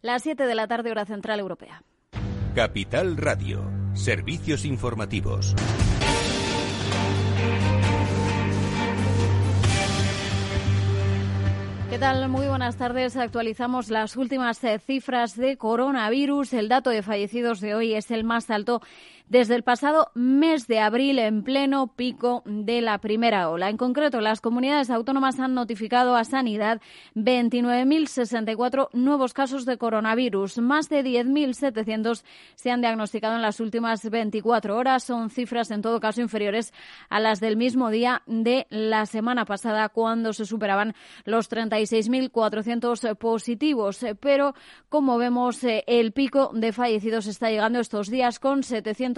Las 7 de la tarde, hora central europea. Capital Radio. Servicios informativos. ¿Qué tal? Muy buenas tardes. Actualizamos las últimas eh, cifras de coronavirus. El dato de fallecidos de hoy es el más alto desde el pasado mes de abril en pleno pico de la primera ola. En concreto, las comunidades autónomas han notificado a Sanidad 29.064 nuevos casos de coronavirus. Más de 10.700 se han diagnosticado en las últimas 24 horas. Son cifras, en todo caso, inferiores a las del mismo día de la semana pasada, cuando se superaban los 36.400 positivos. Pero, como vemos, eh, el pico de fallecidos está llegando estos días con 700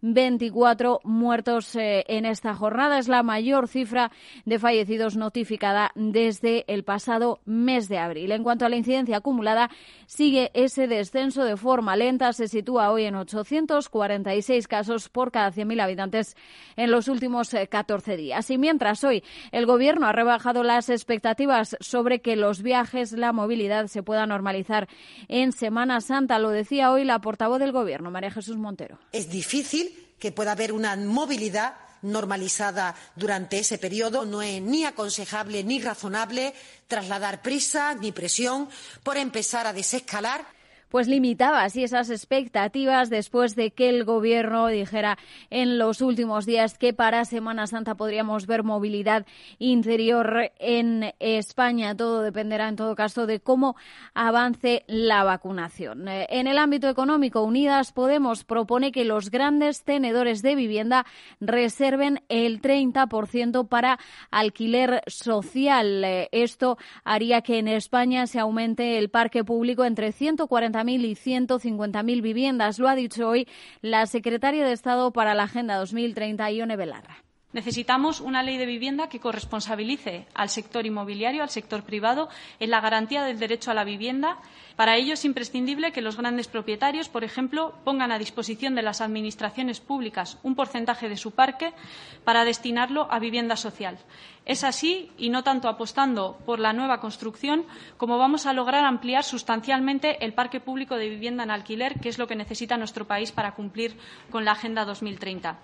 veinticuatro muertos eh, en esta jornada. Es la mayor cifra de fallecidos notificada desde el pasado mes de abril. En cuanto a la incidencia acumulada, sigue ese descenso de forma lenta. Se sitúa hoy en 846 casos por cada 100.000 habitantes en los últimos 14 eh, días. Y mientras hoy el Gobierno ha rebajado las expectativas sobre que los viajes, la movilidad se pueda normalizar en Semana Santa, lo decía hoy la portavoz del Gobierno, María Jesús Montero difícil que pueda haber una movilidad normalizada durante ese periodo. No es ni aconsejable ni razonable trasladar prisa ni presión por empezar a desescalar pues limitaba así esas expectativas después de que el gobierno dijera en los últimos días que para Semana Santa podríamos ver movilidad interior en España. Todo dependerá en todo caso de cómo avance la vacunación. Eh, en el ámbito económico, Unidas Podemos propone que los grandes tenedores de vivienda reserven el 30% para alquiler social. Eh, esto haría que en España se aumente el parque público entre 140 mil y 150.000 viviendas. Lo ha dicho hoy la secretaria de Estado para la Agenda 2030, Ione Belarra. Necesitamos una ley de vivienda que corresponsabilice al sector inmobiliario, al sector privado, en la garantía del derecho a la vivienda. Para ello es imprescindible que los grandes propietarios, por ejemplo, pongan a disposición de las administraciones públicas un porcentaje de su parque para destinarlo a vivienda social. Es así, y no tanto apostando por la nueva construcción, como vamos a lograr ampliar sustancialmente el parque público de vivienda en alquiler, que es lo que necesita nuestro país para cumplir con la Agenda 2030.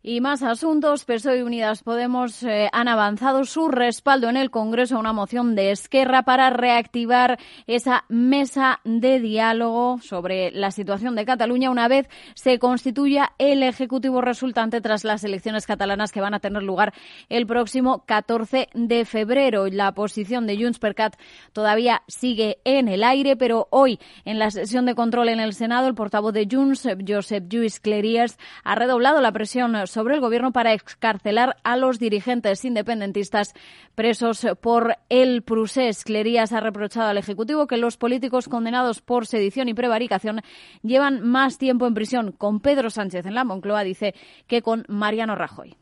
Y más asuntos. PSOE y Unidas Podemos eh, han avanzado su respaldo en el Congreso a una moción de Esquerra para reactivar esa mesa de diálogo sobre la situación de Cataluña una vez se constituya el Ejecutivo resultante tras las elecciones catalanas que van a tener lugar el próximo 14 de febrero. La posición de Junts per Cat todavía sigue en el aire, pero hoy en la sesión de control en el Senado el portavoz de Junts, Josep Lluís Cleries, ha redoblado la presión sobre el Gobierno para excarcelar a los dirigentes independentistas presos por el Prusés. Clerías ha reprochado al Ejecutivo que los políticos condenados por sedición y prevaricación llevan más tiempo en prisión con Pedro Sánchez en la Moncloa, dice, que con Mariano Rajoy.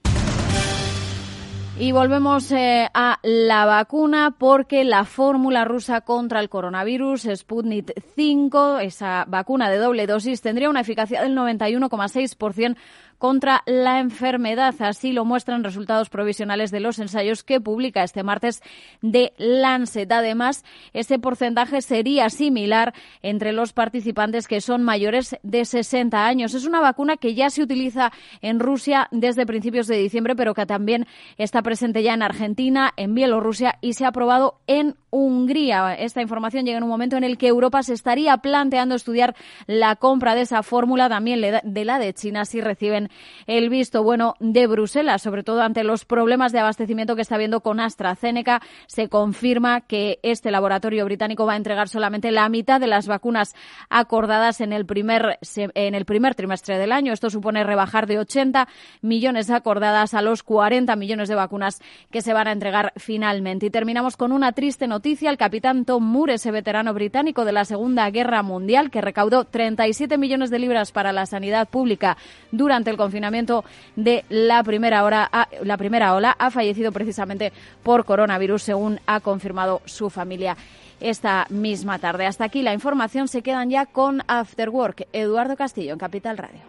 Y volvemos eh, a la vacuna porque la fórmula rusa contra el coronavirus, Sputnik 5, esa vacuna de doble dosis, tendría una eficacia del 91,6% contra la enfermedad. Así lo muestran resultados provisionales de los ensayos que publica este martes de Lancet. Además, ese porcentaje sería similar entre los participantes que son mayores de 60 años. Es una vacuna que ya se utiliza en Rusia desde principios de diciembre, pero que también está presente ya en Argentina, en Bielorrusia y se ha aprobado en Hungría. Esta información llega en un momento en el que Europa se estaría planteando estudiar la compra de esa fórmula, también de la de China, si reciben el visto bueno de Bruselas, sobre todo ante los problemas de abastecimiento que está habiendo con AstraZeneca. Se confirma que este laboratorio británico va a entregar solamente la mitad de las vacunas acordadas en el primer, en el primer trimestre del año. Esto supone rebajar de 80 millones acordadas a los 40 millones de vacunas que se van a entregar finalmente. Y terminamos con una triste noticia el capitán Tom Moore, ese veterano británico de la Segunda Guerra Mundial, que recaudó 37 millones de libras para la sanidad pública durante el confinamiento de la primera, hora, la primera ola, ha fallecido precisamente por coronavirus, según ha confirmado su familia esta misma tarde. Hasta aquí la información. Se quedan ya con After Work. Eduardo Castillo, en Capital Radio.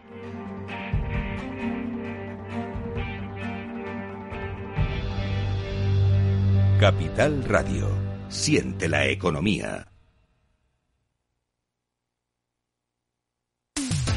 Capital Radio Siente la economía.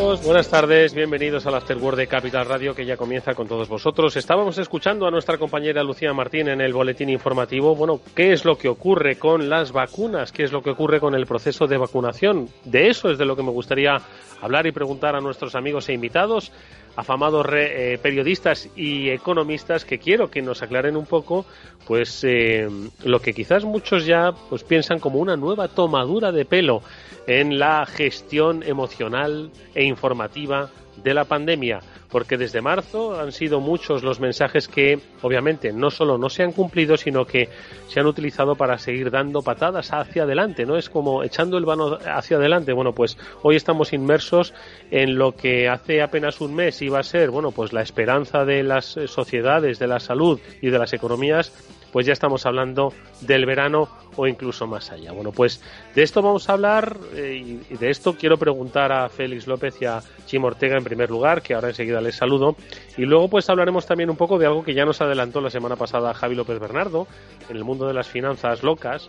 Buenas tardes, bienvenidos al Afterword de Capital Radio que ya comienza con todos vosotros. Estábamos escuchando a nuestra compañera Lucía Martín en el boletín informativo. Bueno, ¿qué es lo que ocurre con las vacunas? ¿Qué es lo que ocurre con el proceso de vacunación? De eso es de lo que me gustaría hablar y preguntar a nuestros amigos e invitados afamados eh, periodistas y economistas que quiero que nos aclaren un poco pues eh, lo que quizás muchos ya pues piensan como una nueva tomadura de pelo en la gestión emocional e informativa de la pandemia porque desde marzo han sido muchos los mensajes que obviamente no solo no se han cumplido, sino que se han utilizado para seguir dando patadas hacia adelante, ¿no? Es como echando el vano hacia adelante. Bueno, pues hoy estamos inmersos en lo que hace apenas un mes iba a ser, bueno, pues la esperanza de las sociedades, de la salud y de las economías pues ya estamos hablando del verano o incluso más allá. Bueno, pues de esto vamos a hablar eh, y de esto quiero preguntar a Félix López y a Chim Ortega en primer lugar, que ahora enseguida les saludo. Y luego pues hablaremos también un poco de algo que ya nos adelantó la semana pasada Javi López Bernardo en el mundo de las finanzas locas.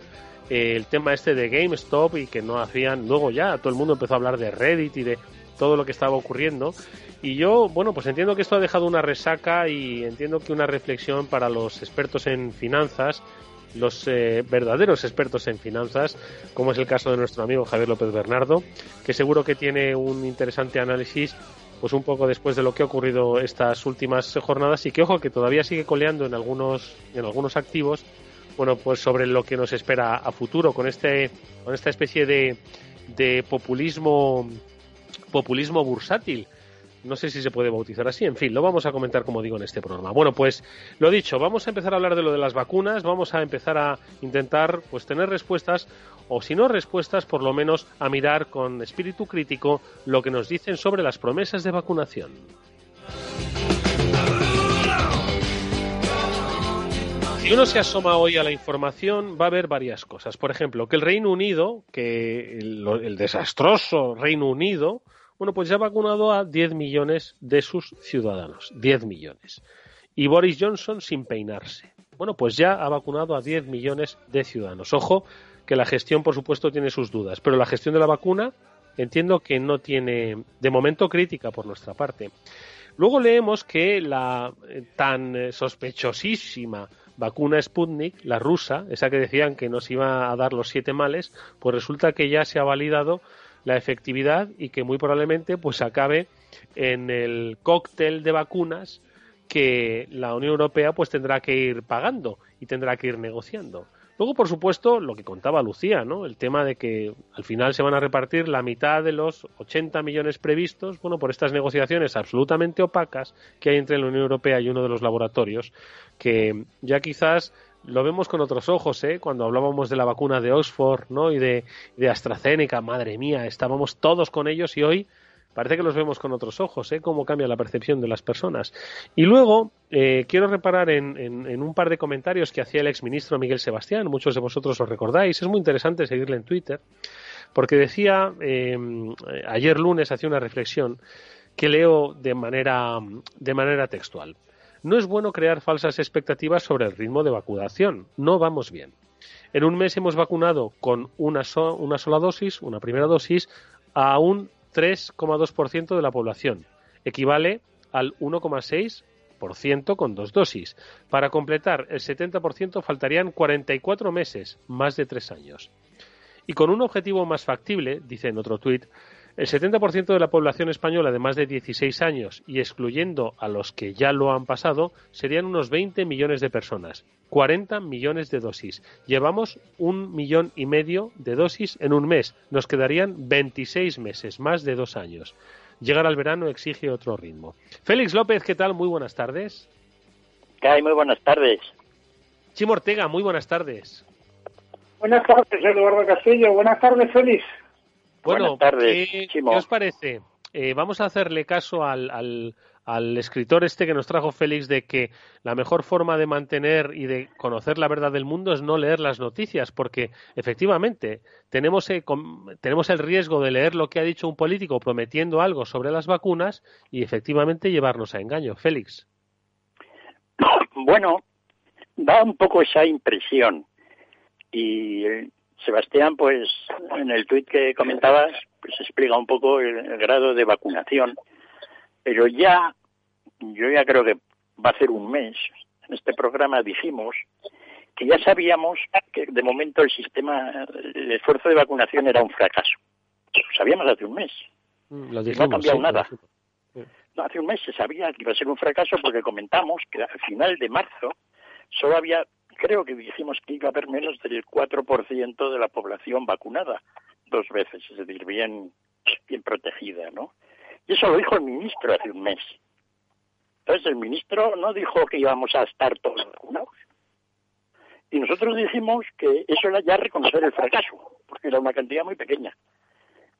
Eh, el tema este de GameStop y que no hacían, luego ya todo el mundo empezó a hablar de Reddit y de todo lo que estaba ocurriendo. Y yo, bueno, pues entiendo que esto ha dejado una resaca y entiendo que una reflexión para los expertos en finanzas, los eh, verdaderos expertos en finanzas, como es el caso de nuestro amigo Javier López Bernardo, que seguro que tiene un interesante análisis pues un poco después de lo que ha ocurrido estas últimas jornadas y que ojo que todavía sigue coleando en algunos en algunos activos bueno pues sobre lo que nos espera a futuro con este con esta especie de, de populismo populismo bursátil. No sé si se puede bautizar así, en fin, lo vamos a comentar como digo en este programa. Bueno, pues lo dicho, vamos a empezar a hablar de lo de las vacunas, vamos a empezar a intentar pues tener respuestas o si no respuestas, por lo menos a mirar con espíritu crítico lo que nos dicen sobre las promesas de vacunación. Si uno se asoma hoy a la información, va a ver varias cosas. Por ejemplo, que el Reino Unido, que el desastroso Reino Unido, bueno, pues ya ha vacunado a 10 millones de sus ciudadanos. 10 millones. Y Boris Johnson sin peinarse. Bueno, pues ya ha vacunado a 10 millones de ciudadanos. Ojo, que la gestión, por supuesto, tiene sus dudas. Pero la gestión de la vacuna entiendo que no tiene, de momento, crítica por nuestra parte. Luego leemos que la eh, tan eh, sospechosísima vacuna Sputnik, la rusa, esa que decían que nos iba a dar los siete males, pues resulta que ya se ha validado la efectividad y que muy probablemente pues acabe en el cóctel de vacunas que la Unión Europea pues tendrá que ir pagando y tendrá que ir negociando. Luego, por supuesto, lo que contaba Lucía, ¿no? El tema de que al final se van a repartir la mitad de los 80 millones previstos, bueno, por estas negociaciones absolutamente opacas que hay entre la Unión Europea y uno de los laboratorios, que ya quizás lo vemos con otros ojos, ¿eh? Cuando hablábamos de la vacuna de Oxford, ¿no? Y de, de AstraZeneca, madre mía, estábamos todos con ellos y hoy parece que los vemos con otros ojos, ¿eh? Cómo cambia la percepción de las personas. Y luego eh, quiero reparar en, un par de comentarios que hacía el exministro Miguel Sebastián. Muchos de vosotros os recordáis. Es muy interesante seguirle en Twitter porque decía eh, ayer lunes hacía una reflexión que leo de manera de manera textual. No es bueno crear falsas expectativas sobre el ritmo de vacunación. No vamos bien. En un mes hemos vacunado con una, una sola dosis, una primera dosis, a un 3,2% de la población. Equivale al 1,6% con dos dosis. Para completar el 70% faltarían 44 meses, más de tres años. Y con un objetivo más factible, dice en otro tuit, El 70% de la población española de más de 16 años y excluyendo a los que ya lo han pasado serían unos 20 millones de personas, 40 millones de dosis. Llevamos un millón y medio de dosis en un mes. Nos quedarían 26 meses, más de dos años. Llegar al verano exige otro ritmo. Félix López, ¿qué tal? Muy buenas tardes. ¿Qué hay? Muy buenas tardes. Chimo Ortega, muy buenas tardes. Buenas tardes, Eduardo Castillo. Buenas tardes, Félix. Bueno, ¿qué, os parece? Eh, vamos a hacerle caso al, al, escritor este que nos trajo Félix de que la mejor forma de mantener y de conocer la verdad del mundo es no leer las noticias, porque efectivamente tenemos, eh, tenemos el riesgo de leer lo que ha dicho un político prometiendo algo sobre las vacunas y efectivamente llevarnos a engaño. Félix. Bueno, da un poco esa impresión. Y Sebastián, pues en el tuit que comentabas, pues explica un poco el, grado de vacunación. Pero ya, yo ya creo que va a ser un mes, en este programa dijimos que ya sabíamos que de momento el sistema, el esfuerzo de vacunación era un fracaso. Lo sabíamos hace un mes. Mm, no ha cambiado nada. No, hace un mes se sabía que iba a ser un fracaso porque comentamos que al final de marzo solo había creo que dijimos que iba a haber menos del 4% de la población vacunada dos veces, es decir, bien, bien protegida, ¿no? Y eso lo dijo el ministro hace un mes. Entonces el ministro no dijo que íbamos a estar todos vacunados. Y nosotros dijimos que eso era ya reconocer el fracaso, porque era una cantidad muy pequeña.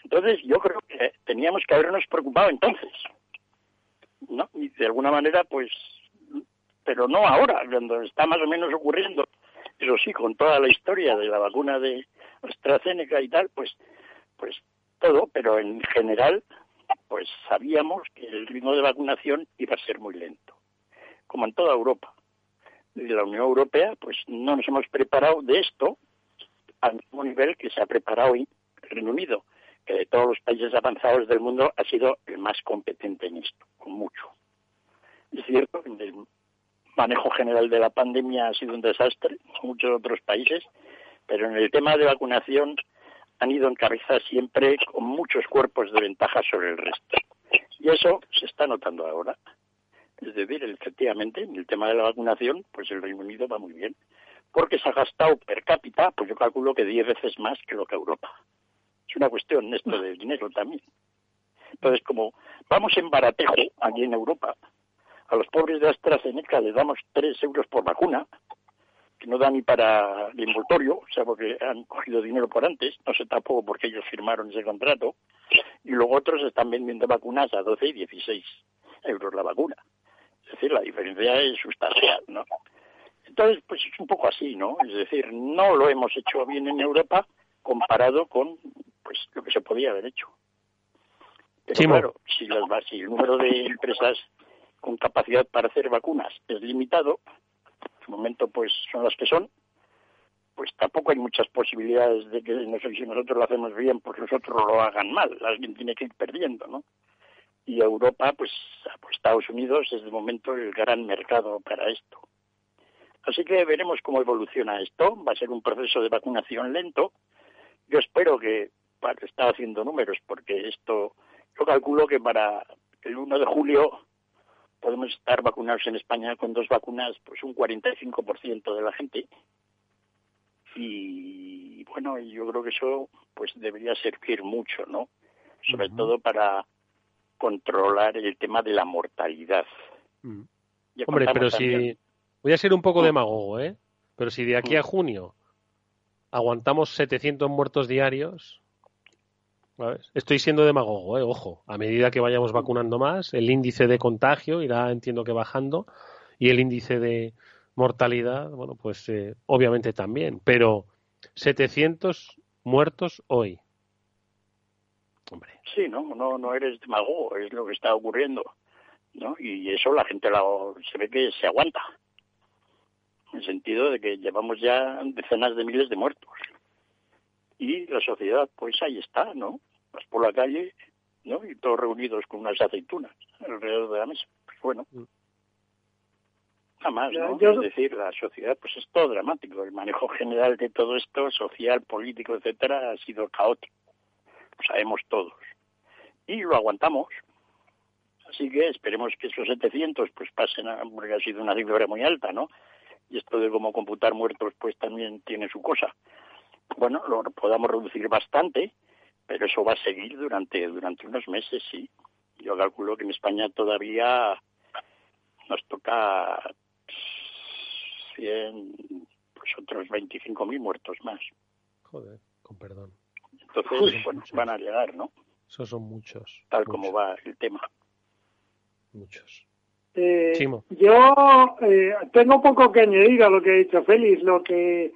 Entonces yo creo que teníamos que habernos preocupado entonces. ¿no? Y de alguna manera, pues pero no ahora, cuando está más o menos ocurriendo, eso sí, con toda la historia de la vacuna de AstraZeneca y tal, pues, pues todo, pero en general, pues sabíamos que el ritmo de vacunación iba a ser muy lento, como en toda Europa. De la Unión Europea, pues no nos hemos preparado de esto al mismo nivel que se ha preparado el Reino Unido, que de todos los países avanzados del mundo ha sido el más competente en esto, con mucho. Es cierto que manejo general de la pandemia ha sido un desastre en muchos otros países, pero en el tema de vacunación han ido en siempre con muchos cuerpos de ventaja sobre el resto. Y eso se está notando ahora. Es decir, efectivamente, en el tema de la vacunación, pues el Reino Unido va muy bien. Porque se ha gastado per cápita, pues yo calculo que 10 veces más que lo que Europa. Es una cuestión esto de dinero también. Entonces, como vamos en baratejo aquí en Europa, a los pobres de AstraZeneca les damos tres euros por vacuna, que no da ni para el envoltorio, o sea, porque han cogido dinero por antes, no sé tampoco por qué ellos firmaron ese contrato, y luego otros están vendiendo vacunas a 12 y 16 euros la vacuna. Es decir, la diferencia es sustancial, ¿no? Entonces, pues es un poco así, ¿no? Es decir, no lo hemos hecho bien en Europa comparado con pues lo que se podía haber hecho. Pero claro, si, las, si el número de empresas con capacidad para hacer vacunas es limitado, en momento pues son las que son, pues tampoco hay muchas posibilidades de que no sé si nosotros lo hacemos bien, pues nosotros lo hagan mal, alguien tiene que ir perdiendo, ¿no? Y Europa, pues, Estados Unidos es de momento el gran mercado para esto. Así que veremos cómo evoluciona esto. Va a ser un proceso de vacunación lento. Yo espero que, para, está haciendo números, porque esto, yo calculo que para el 1 de julio podemos estar vacunados en España con dos vacunas, pues un 45% de la gente. Y bueno, yo creo que eso pues debería servir mucho, ¿no? Sobre todo para controlar el tema de la mortalidad. Hombre, pero si voy a ser un poco demagogo, ¿eh? Pero si de aquí a junio aguantamos 700 muertos diarios, Estoy siendo demagogo, ¿eh? ojo. A medida que vayamos vacunando más, el índice de contagio irá, entiendo que bajando, y el índice de mortalidad, bueno, pues eh, obviamente también. Pero 700 muertos hoy. Hombre. Sí, no, no, no eres demagogo, es lo que está ocurriendo, ¿no? Y eso la gente se ve que se aguanta, en el sentido de que llevamos ya decenas de miles de muertos y la sociedad, pues ahí está, ¿no? Vas por la calle, ¿no? Y todos reunidos con unas aceitunas alrededor de la mesa. Pues bueno. Mm. Nada más, ¿no? Es decir, la sociedad, pues es todo dramático. El manejo general de todo esto, social, político, etcétera, ha sido caótico. Lo sabemos todos. y lo aguantamos. Así que esperemos que esos 700 pues pasen, a, porque ha sido una cifra muy alta, ¿no? Y esto de cómo computar muertos pues también tiene su cosa. Bueno, lo podamos reducir bastante, pero eso va a seguir durante, durante unos meses, sí. Yo calculo que en España todavía nos toca 100, pues otros 25.000 muertos más. Joder, con perdón. Entonces, bueno, van a llegar, ¿no? Esos son muchos. Tal como va el tema. Muchos. Eh, yo eh, tengo poco que añadir a lo que ha dicho Félix. Lo que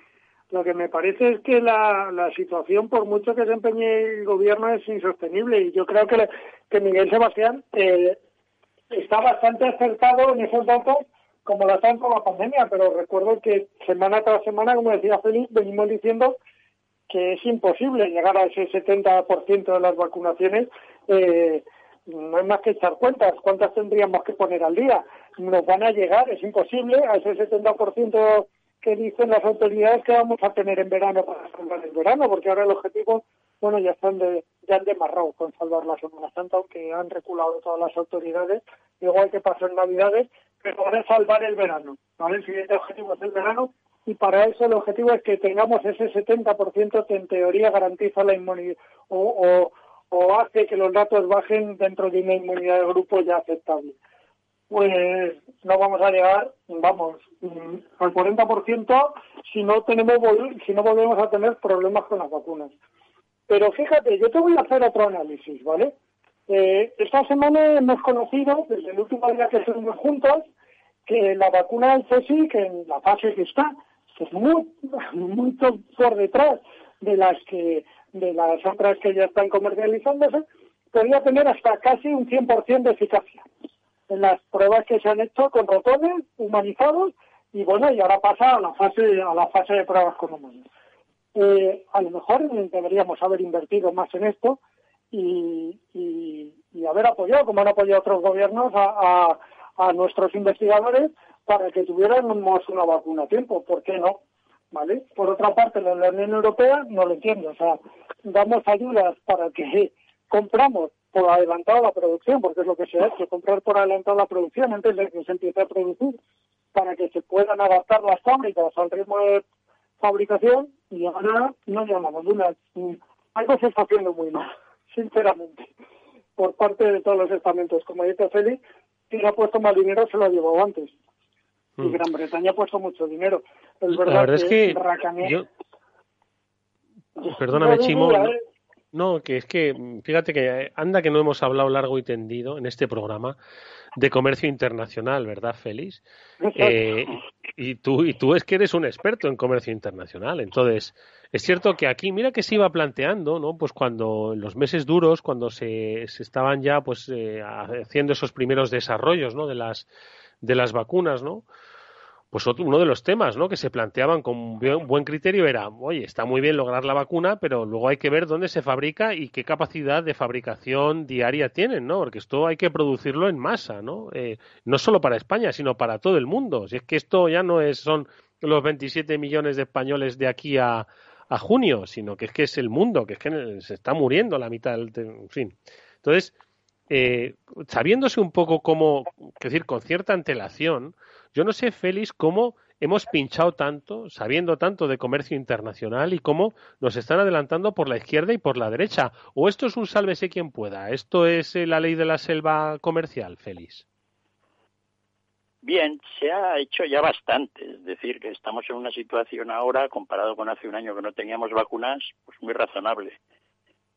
lo que me parece es que la, situación, por mucho que se empeñe el gobierno, es insostenible. Y yo creo que, que Miguel Sebastián eh, está bastante acertado en esos datos como la están con la pandemia, pero recuerdo que semana tras semana, como decía Félix, venimos diciendo que es imposible llegar a ese 70% de las vacunaciones. Eh, no hay más que echar cuentas. ¿Cuántas tendríamos que poner al día? Nos van a llegar, es imposible, a ese 70% que dicen las autoridades que vamos a tener en verano para salvar el verano, porque ahora el objetivo, bueno, ya están de, ya han demarrado con salvar la Semana Santa, aunque han reculado todas las autoridades, igual que pasó en Navidades, pero van salvar el verano. ¿vale? El siguiente objetivo es el verano y para eso el objetivo es que tengamos ese 70% que en teoría garantiza la inmunidad o, o, hace que los datos bajen dentro de una inmunidad de grupo ya aceptable. Pues no vamos a llegar, vamos, mm, al 40% si no tenemos si no volvemos a tener problemas con las vacunas. Pero fíjate, yo te voy a hacer otro análisis, ¿vale? Eh, esta semana hemos conocido, desde el último día que estuvimos juntos, que la vacuna del CSI, que en la fase que está, es muy, mucho por detrás de las que de las otras que ya están comercializándose, podría tener hasta casi un 100% de eficacia en las pruebas que se han hecho con ratones humanizados y bueno, y ahora pasa a la fase a la fase de pruebas con humanos. Eh, a lo mejor deberíamos haber invertido más en esto y, y, haber apoyado, como han apoyado otros gobiernos, a, a, nuestros investigadores para que tuviéramos una vacuna a tiempo. ¿Por qué no? ¿Vale? Por otra parte, la Unión Europea no lo entiendo. O sea, damos ayudas para que compramos por adelantado la producción, porque es lo que se ha hecho, comprar por adelantado la producción antes de que se empiece a producir, para que se puedan adaptar las fábricas al ritmo de fabricación y ahora no llamamos una. Algo se está haciendo muy mal, sinceramente, por parte de todos los estamentos. Como dice Félix, si ha puesto más dinero se lo ha llevado antes. Y mm. Gran Bretaña ha puesto mucho dinero. Es verdad la verdad es que, Perdóname, Chimo. ¿eh? No, que es que, fíjate que anda que no hemos hablado largo y tendido en este programa de comercio internacional, ¿verdad, Félix? Eh, y tú y tú es que eres un experto en comercio internacional, entonces es cierto que aquí, mira que se iba planteando, ¿no? Pues cuando en los meses duros, cuando se, se estaban ya, pues eh, haciendo esos primeros desarrollos, ¿no? De las de las vacunas, ¿no? Pues uno de los temas ¿no? que se planteaban con buen criterio era, oye, está muy bien lograr la vacuna, pero luego hay que ver dónde se fabrica y qué capacidad de fabricación diaria tienen, ¿no? Porque esto hay que producirlo en masa, ¿no? Eh, no solo para España, sino para todo el mundo. Si es que esto ya no es, son los 27 millones de españoles de aquí a, a junio, sino que es que es el mundo, que es que se está muriendo la mitad del... En fin. Entonces, eh, sabiéndose un poco cómo, es decir, con cierta antelación, yo no sé, Félix, cómo hemos pinchado tanto, sabiendo tanto de comercio internacional y cómo nos están adelantando por la izquierda y por la derecha. ¿O esto es un sálvese quien pueda? ¿Esto es eh, la ley de la selva comercial, Félix? Bien, se ha hecho ya bastante. Es decir, que estamos en una situación ahora, comparado con hace un año que no teníamos vacunas, pues muy razonable.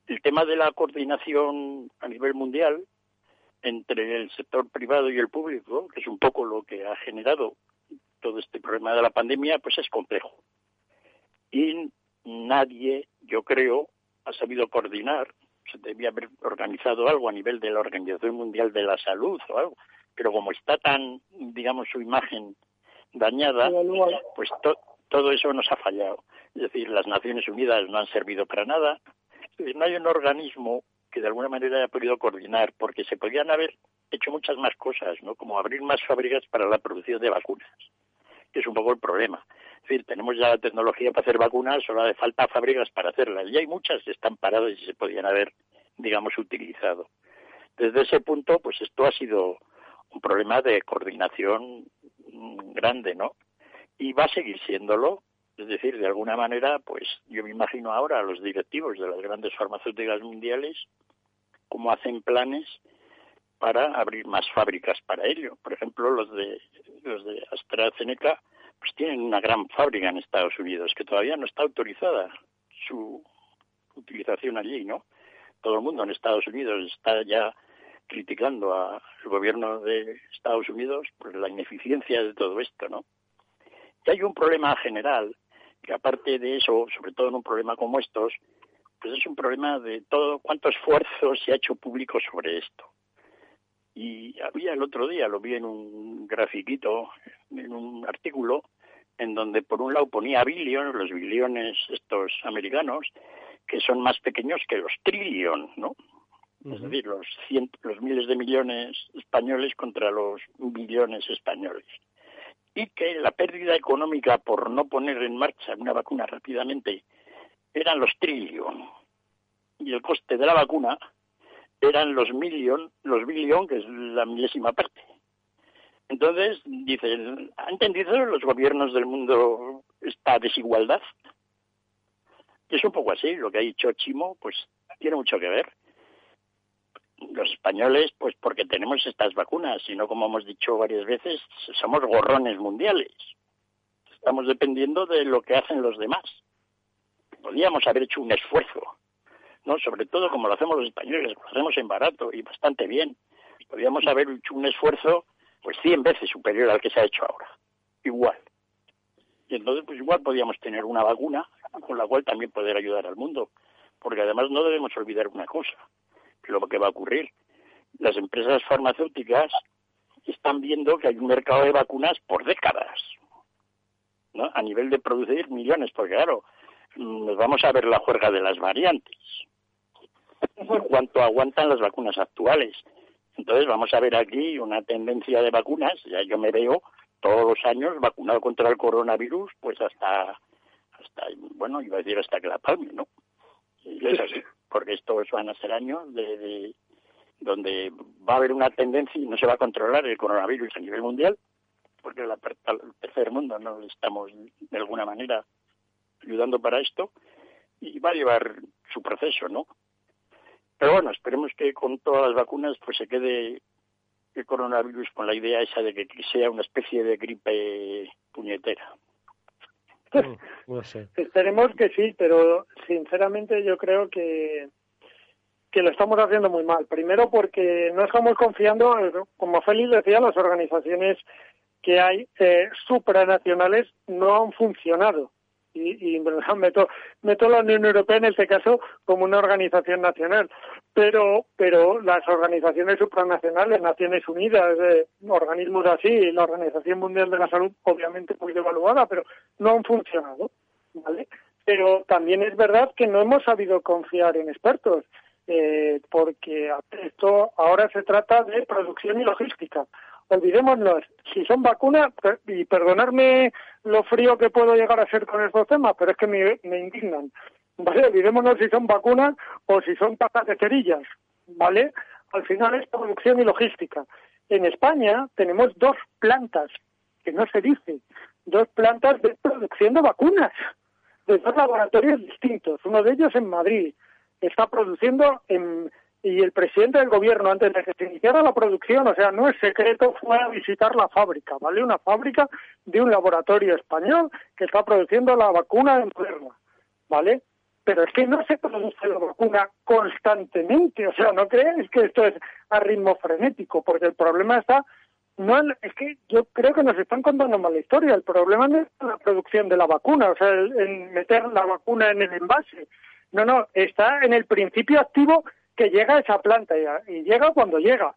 El tema de la coordinación a nivel mundial entre el sector privado y el público, que es un poco lo que ha generado todo este problema de la pandemia, pues es complejo. Y nadie, yo creo, ha sabido coordinar. Se debía haber organizado algo a nivel de la Organización Mundial de la Salud o algo, pero como está tan, digamos, su imagen dañada, pues todo eso nos ha fallado. Es decir, las Naciones Unidas no han servido para nada, no hay un organismo que de alguna manera haya podido coordinar, porque se podían haber hecho muchas más cosas, ¿no? Como abrir más fábricas para la producción de vacunas, que es un poco el problema. Es decir, tenemos ya la tecnología para hacer vacunas, solo hace falta fábricas para hacerlas. Y hay muchas que están paradas y se podían haber, digamos, utilizado. Desde ese punto, pues esto ha sido un problema de coordinación grande, ¿no? Y va a seguir siéndolo. Es decir, de alguna manera, pues yo me imagino ahora a los directivos de las grandes farmacéuticas mundiales cómo hacen planes para abrir más fábricas para ello. Por ejemplo, los de los de AstraZeneca pues tienen una gran fábrica en Estados Unidos que todavía no está autorizada su utilización allí, ¿no? Todo el mundo en Estados Unidos está ya criticando al gobierno de Estados Unidos por la ineficiencia de todo esto, ¿no? Y hay un problema general que aparte de eso, sobre todo en un problema como estos, pues es un problema de todo cuánto esfuerzo se ha hecho público sobre esto. Y había el otro día, lo vi en un grafiquito, en un artículo, en donde por un lado ponía billion, los billones estos americanos, que son más pequeños que los trillion, ¿no? Es decir, los, los miles de millones españoles contra los billones españoles. Y que la pérdida económica por no poner en marcha una vacuna rápidamente eran los trillion. Y el coste de la vacuna eran los million, los billion, que es la milésima parte. Entonces, dicen, ¿han entendido los gobiernos del mundo esta desigualdad? Es un poco así, lo que ha dicho Chimo, pues tiene mucho que ver. Los españoles, pues porque tenemos estas vacunas, y no como hemos dicho varias veces, somos gorrones mundiales. Estamos dependiendo de lo que hacen los demás. Podríamos haber hecho un esfuerzo, ¿no? Sobre todo como lo hacemos los españoles, lo hacemos en barato y bastante bien. Podríamos haber hecho un esfuerzo pues 100 veces superior al que se ha hecho ahora. Igual. Y entonces, pues igual podríamos tener una vacuna con la cual también poder ayudar al mundo. Porque además no debemos olvidar una cosa, lo que va a ocurrir. Las empresas farmacéuticas están viendo que hay un mercado de vacunas por décadas, ¿no? A nivel de producir millones, porque claro, nos vamos a ver la juerga de las variantes. ¿Cuánto aguantan las vacunas actuales? Entonces vamos a ver aquí una tendencia de vacunas, ya yo me veo todos los años vacunado contra el coronavirus, pues hasta, hasta bueno, iba a decir hasta que la palme, ¿no? Y es así, porque estos van a ser años de, donde va a haber una tendencia y no se va a controlar el coronavirus a nivel mundial, porque el tercer mundo no estamos de alguna manera ayudando para esto, y va a llevar su proceso, ¿no? Pero bueno, esperemos que con todas las vacunas pues se quede el coronavirus con la idea esa de que sea una especie de gripe puñetera. No, sé. Esperemos que sí, pero sinceramente yo creo que que lo estamos haciendo muy mal. Primero porque no estamos confiando, como Félix decía, las organizaciones que hay eh, supranacionales no han funcionado y, y meto, meto la Unión Europea en este caso como una organización nacional, pero, pero las organizaciones supranacionales, Naciones Unidas, eh, organismos así, la Organización Mundial de la Salud, obviamente muy devaluada, pero no han funcionado, ¿vale? Pero también es verdad que no hemos sabido confiar en expertos. Eh, porque esto ahora se trata de producción y logística olvidémonos, si son vacunas, y perdonarme lo frío que puedo llegar a ser con estos temas, pero es que me, indignan, ¿vale? Olvidémonos si son vacunas o si son patas de cerillas, ¿vale? Al final es producción y logística. En España tenemos dos plantas, que no se dice, dos plantas de producción de vacunas, de dos laboratorios distintos. Uno de ellos en Madrid, está produciendo en y el presidente del gobierno, antes de que se iniciara la producción, o sea, no es secreto, fue a visitar la fábrica, ¿vale? Una fábrica de un laboratorio español que está produciendo la vacuna de Moderna, ¿vale? Pero es que no se produce la vacuna constantemente, o sea, no crees que esto es a ritmo frenético, porque el problema está, no es que yo creo que nos están contando mal la historia, el problema no es la producción de la vacuna, o sea, en meter la vacuna en el envase, no, no, está en el principio activo que llega esa planta y, llega cuando llega,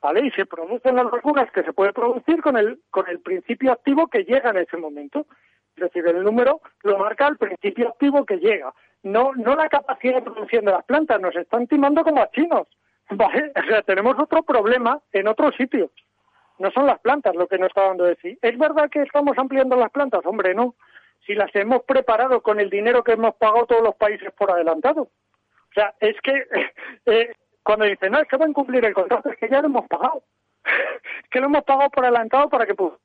¿vale? Y se producen las vacunas que se puede producir con el, con el principio activo que llega en ese momento. Es decir, el número lo marca el principio activo que llega, no, no la capacidad de producción de las plantas, nos están timando como a chinos, ¿vale? O sea, tenemos otro problema en otro sitio. No son las plantas lo que nos está dando de sí. ¿Es verdad que estamos ampliando las plantas? Hombre, no. Si las hemos preparado con el dinero que hemos pagado todos los países por adelantado. O sea, es que eh, cuando dicen, no, es que van a cumplir el contrato, es que ya lo hemos pagado. que lo hemos pagado por adelantado para que puedan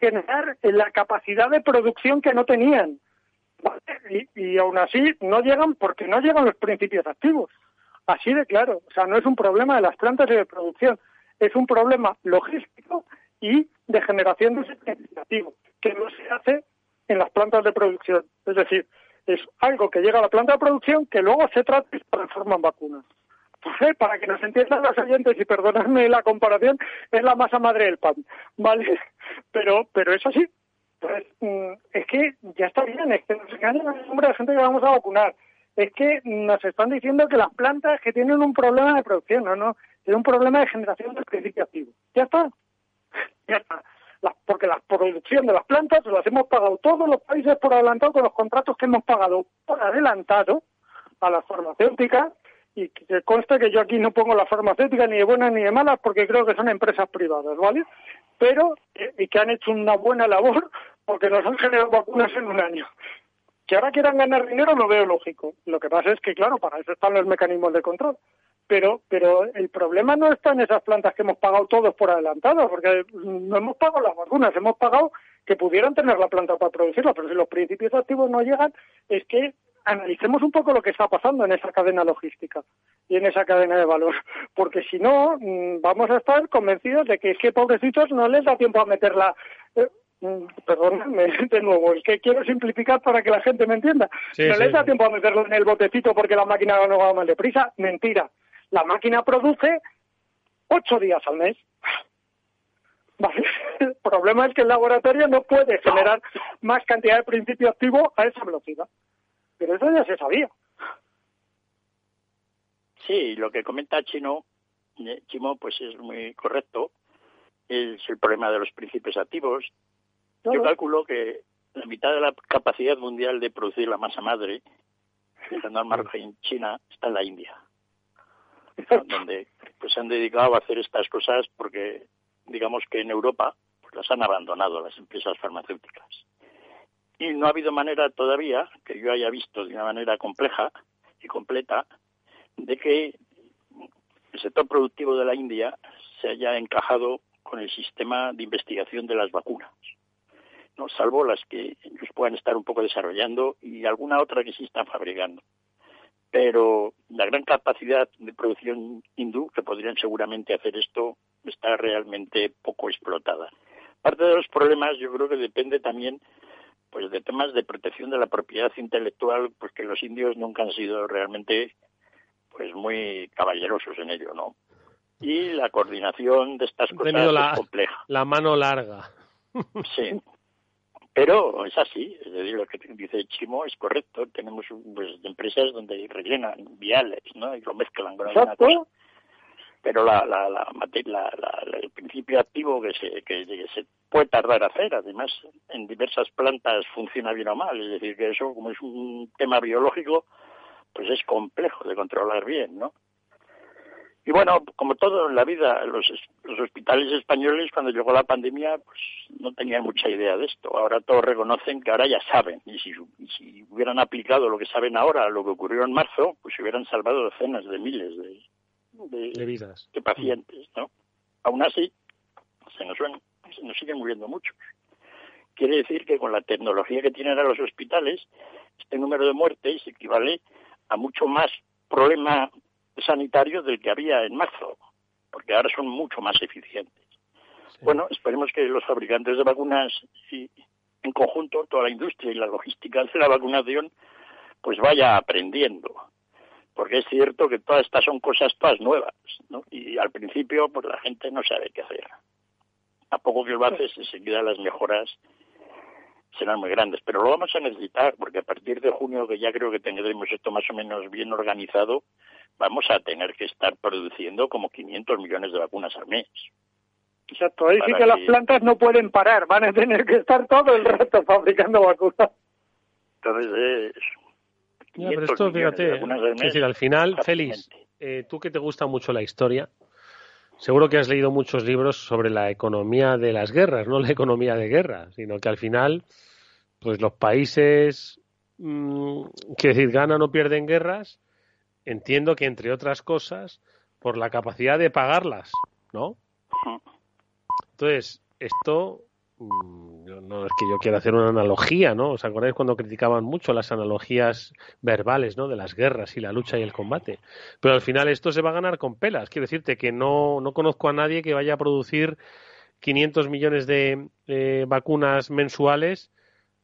generar la capacidad de producción que no tenían. Y, y aún así no llegan porque no llegan los principios activos. Así de claro. O sea, no es un problema de las plantas y de producción, es un problema logístico y de generación de ese activo, que no se hace en las plantas de producción. Es decir, es algo que llega a la planta de producción que luego se trata y se transforma vacunas. para que nos entiendan los oyentes y perdonadme la comparación, es la masa madre del pan, ¿vale? Pero, pero es así. Pues, mm, es que ya está bien, es que nos engañan el número de gente que vamos a vacunar. Es que nos están diciendo que las plantas que tienen un problema de producción, no, no, tienen un problema de generación de principio activo. Ya está, ya está. Porque la producción de las plantas las hemos pagado todos los países por adelantado con los contratos que hemos pagado por adelantado a las farmacéuticas y que conste que yo aquí no pongo la farmacéutica ni de buenas ni de malas porque creo que son empresas privadas, ¿vale? Pero, eh, y que han hecho una buena labor porque nos han generado vacunas en un año. Que ahora quieran ganar dinero lo veo lógico. Lo que pasa es que, claro, para eso están los mecanismos de control. Pero, pero el problema no está en esas plantas que hemos pagado todos por adelantado, porque no hemos pagado las vacunas, hemos pagado que pudieran tener la planta para producirla, pero si los principios activos no llegan, es que analicemos un poco lo que está pasando en esa cadena logística y en esa cadena de valor, porque si no, mm, vamos a estar convencidos de que es que pobrecitos no les da tiempo a meterla. Eh, mm, perdóname de nuevo, es que quiero simplificar para que la gente me entienda. no les da tiempo a meterlo en el botecito porque la máquina no va más deprisa. Mentira. La máquina produce ocho días al mes. El problema es que el laboratorio no puede generar más cantidad de principio activo a esa velocidad. Pero eso ya se sabía. Sí, lo que comenta Chino, eh, Chimo, pues es muy correcto. Es el problema de los principios activos. Yo calculo que la mitad de la capacidad mundial de producir la masa madre, dejando al margen China, está en la India, donde pues se han dedicado a hacer estas cosas porque, digamos que en Europa pues, las han abandonado las empresas farmacéuticas. Y no ha habido manera todavía, que yo haya visto de una manera compleja y completa, de que el sector productivo de la India se haya encajado con el sistema de investigación de las vacunas. ¿no? salvo las que ellos puedan estar un poco desarrollando y alguna otra que sí están fabricando. Pero la gran capacidad de producción hindú, que podrían seguramente hacer esto, está realmente poco explotada. Parte de los problemas yo creo que depende también pues de temas de protección de la propiedad intelectual, pues que los indios nunca han sido realmente pues muy caballerosos en ello, ¿no? Y la coordinación de estas cosas es compleja. La mano larga. sí. Pero es así, es decir, lo que dice Chimo es correcto. Tenemos pues, empresas donde rellenan viales, ¿no? Y lo mezclan con alguna cosa pero la, la, la, el principio activo que se, que, se puede tardar a hacer, además en diversas plantas funciona bien o mal, es decir, que eso como es un tema biológico, pues es complejo de controlar bien, ¿no? Y bueno, como todo en la vida, los, los hospitales españoles cuando llegó la pandemia, pues no tenían mucha idea de esto. Ahora todos reconocen que ahora ya saben. Y si, si hubieran aplicado lo que saben ahora, lo que ocurrió en marzo, pues hubieran salvado decenas de miles de, de, vidas. de pacientes, ¿no? Aún así, se nos, se nos siguen muriendo muchos. Quiere decir que con la tecnología que tienen ahora los hospitales, este número de muertes equivale a mucho más problema sanitario del que había en marzo, porque ahora son mucho más eficientes. Bueno, esperemos que los fabricantes de vacunas y en conjunto toda la industria y la logística de la vacunación pues vaya aprendiendo porque es cierto que todas estas son cosas todas nuevas, ¿no? Y al principio, pues la gente no sabe qué hacer. A poco que lo haces, enseguida las mejoras serán muy grandes, pero lo vamos a necesitar, porque a partir de junio, que ya creo que tendremos esto más o menos bien organizado, vamos a tener que estar produciendo como 500 millones de vacunas al mes. Exacto, ahí sí que, las plantas no pueden parar, van a tener que estar todo el rato fabricando vacunas. Entonces, es pero esto, fíjate, es decir, al final, Félix, eh, tú que te gusta mucho la historia, seguro que has leído muchos libros sobre la economía de las guerras, no la economía de guerra, sino que al final, pues los países mm, que decir ganan o pierden guerras, entiendo que entre otras cosas, por la capacidad de pagarlas, ¿no? Entonces, esto mm, no es que yo quiera hacer una analogía, ¿no? ¿Os acordáis cuando criticaban mucho las analogías verbales, ¿no? De las guerras y la lucha y el combate. Pero al final esto se va a ganar con pelas. Quiero decirte que no, no conozco a nadie que vaya a producir 500 millones de eh, vacunas mensuales,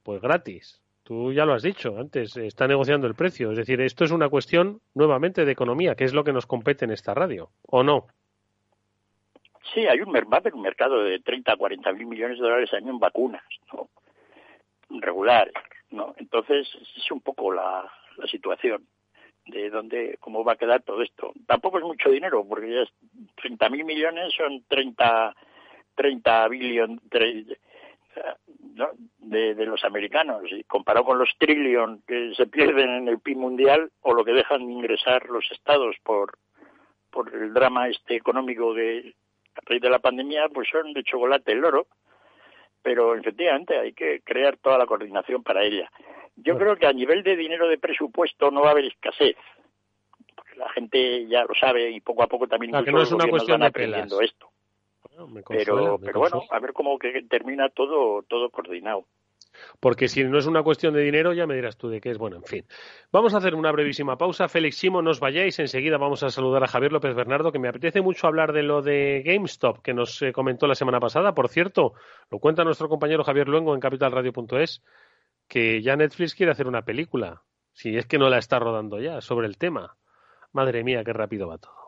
pues gratis. Tú ya lo has dicho antes, está negociando el precio. Es decir, esto es una cuestión nuevamente de economía, que es lo que nos compete en esta radio, ¿o no? Sí, hay un, un mercado de 30 a 40 mil millones de dólares al año en vacunas, ¿no? Regulares, ¿no? Entonces, es un poco la, la situación de dónde, cómo va a quedar todo esto. Tampoco es mucho dinero, porque ya es 30 mil millones son 30, 30 de, de, los americanos, y comparado con los trillion que se pierden en el PIB mundial o lo que dejan de ingresar los estados por, por el drama este económico de a raíz de la pandemia, pues son de chocolate el oro, pero efectivamente hay que crear toda la coordinación para ella. Yo creo que a nivel de dinero de presupuesto no va a haber escasez, porque la gente ya lo sabe y poco a poco también que no es una cuestión van aprendiendo esto. Pero, pero bueno, a ver cómo que termina todo todo coordinado. Porque si no es una cuestión de dinero, ya me dirás tú de qué es. Bueno, en fin. Vamos a hacer una brevísima pausa. Félix Simo, no os vayáis. Enseguida vamos a saludar a Javier López Bernardo, que me apetece mucho hablar de lo de GameStop, que nos eh, comentó la semana pasada. Por cierto, lo cuenta nuestro compañero Javier Luengo en capitalradio.es, que ya Netflix quiere hacer una película. Si es que no la está rodando ya, sobre el tema. Madre mía, qué rápido va todo.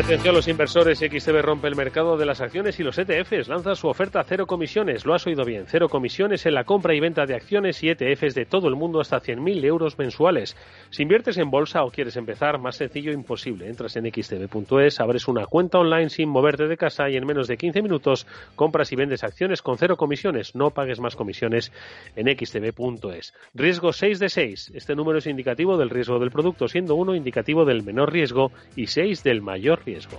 atención los inversores, XTB rompe el mercado de las acciones y los ETFs. Lanza su oferta cero comisiones. Lo has oído bien. Cero comisiones en la compra y venta de acciones y ETFs de todo el mundo hasta 100.000 euros mensuales. Si inviertes en bolsa o quieres empezar, más sencillo imposible. Entras en xtb.es, abres una cuenta online sin moverte de casa y en menos de 15 minutos compras y vendes acciones con cero comisiones. No pagues más comisiones en xtb.es. Riesgo 6 de 6. Este número es indicativo del riesgo del producto, siendo uno indicativo del menor riesgo y 6 del mayor riesgo.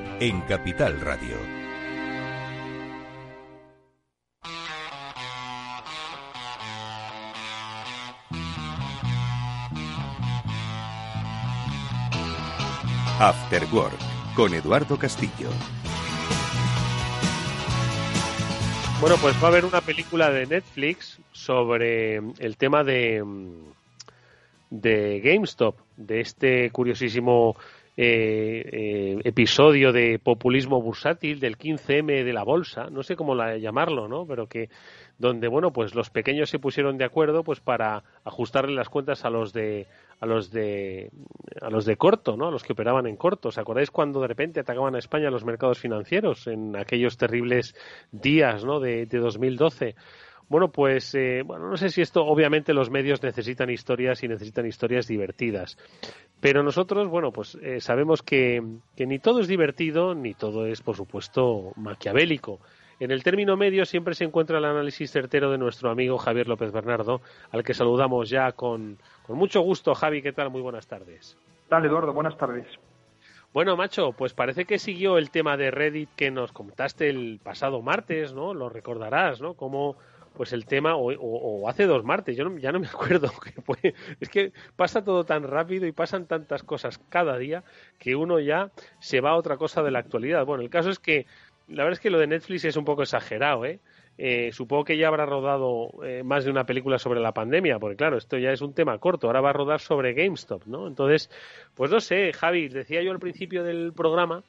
en Capital Radio. After Work con Eduardo Castillo. Bueno, pues va a haber una película de Netflix sobre el tema de, de GameStop, de este curiosísimo eh, eh, episodio de populismo bursátil del 15M de la bolsa, no sé cómo la, llamarlo, ¿no? Pero que donde bueno, pues los pequeños se pusieron de acuerdo pues para ajustarle las cuentas a los de a los de a los de corto, ¿no? A los que operaban en corto. ¿Os acordáis cuando de repente atacaban a España los mercados financieros en aquellos terribles días, ¿no? de, de 2012? Bueno, pues eh, bueno, no sé si esto, obviamente los medios necesitan historias y necesitan historias divertidas. Pero nosotros, bueno, pues eh, sabemos que, que ni todo es divertido, ni todo es, por supuesto, maquiavélico. En el término medio siempre se encuentra el análisis certero de nuestro amigo Javier López Bernardo, al que saludamos ya con, con mucho gusto. Javi, ¿qué tal? Muy buenas tardes. Tal, Eduardo, buenas tardes. Bueno, macho, pues parece que siguió el tema de Reddit que nos contaste el pasado martes, ¿no? Lo recordarás, ¿no? Cómo pues el tema, o, hace dos martes, yo ya no me acuerdo, que es que pasa todo tan rápido y pasan tantas cosas cada día que uno ya se va a otra cosa de la actualidad. Bueno, el caso es que la verdad es que lo de Netflix es un poco exagerado, ¿eh? eh supongo que ya habrá rodado eh, más de una película sobre la pandemia, porque claro, esto ya es un tema corto, ahora va a rodar sobre GameStop, ¿no? Entonces, pues no sé, Javi, decía yo al principio del programa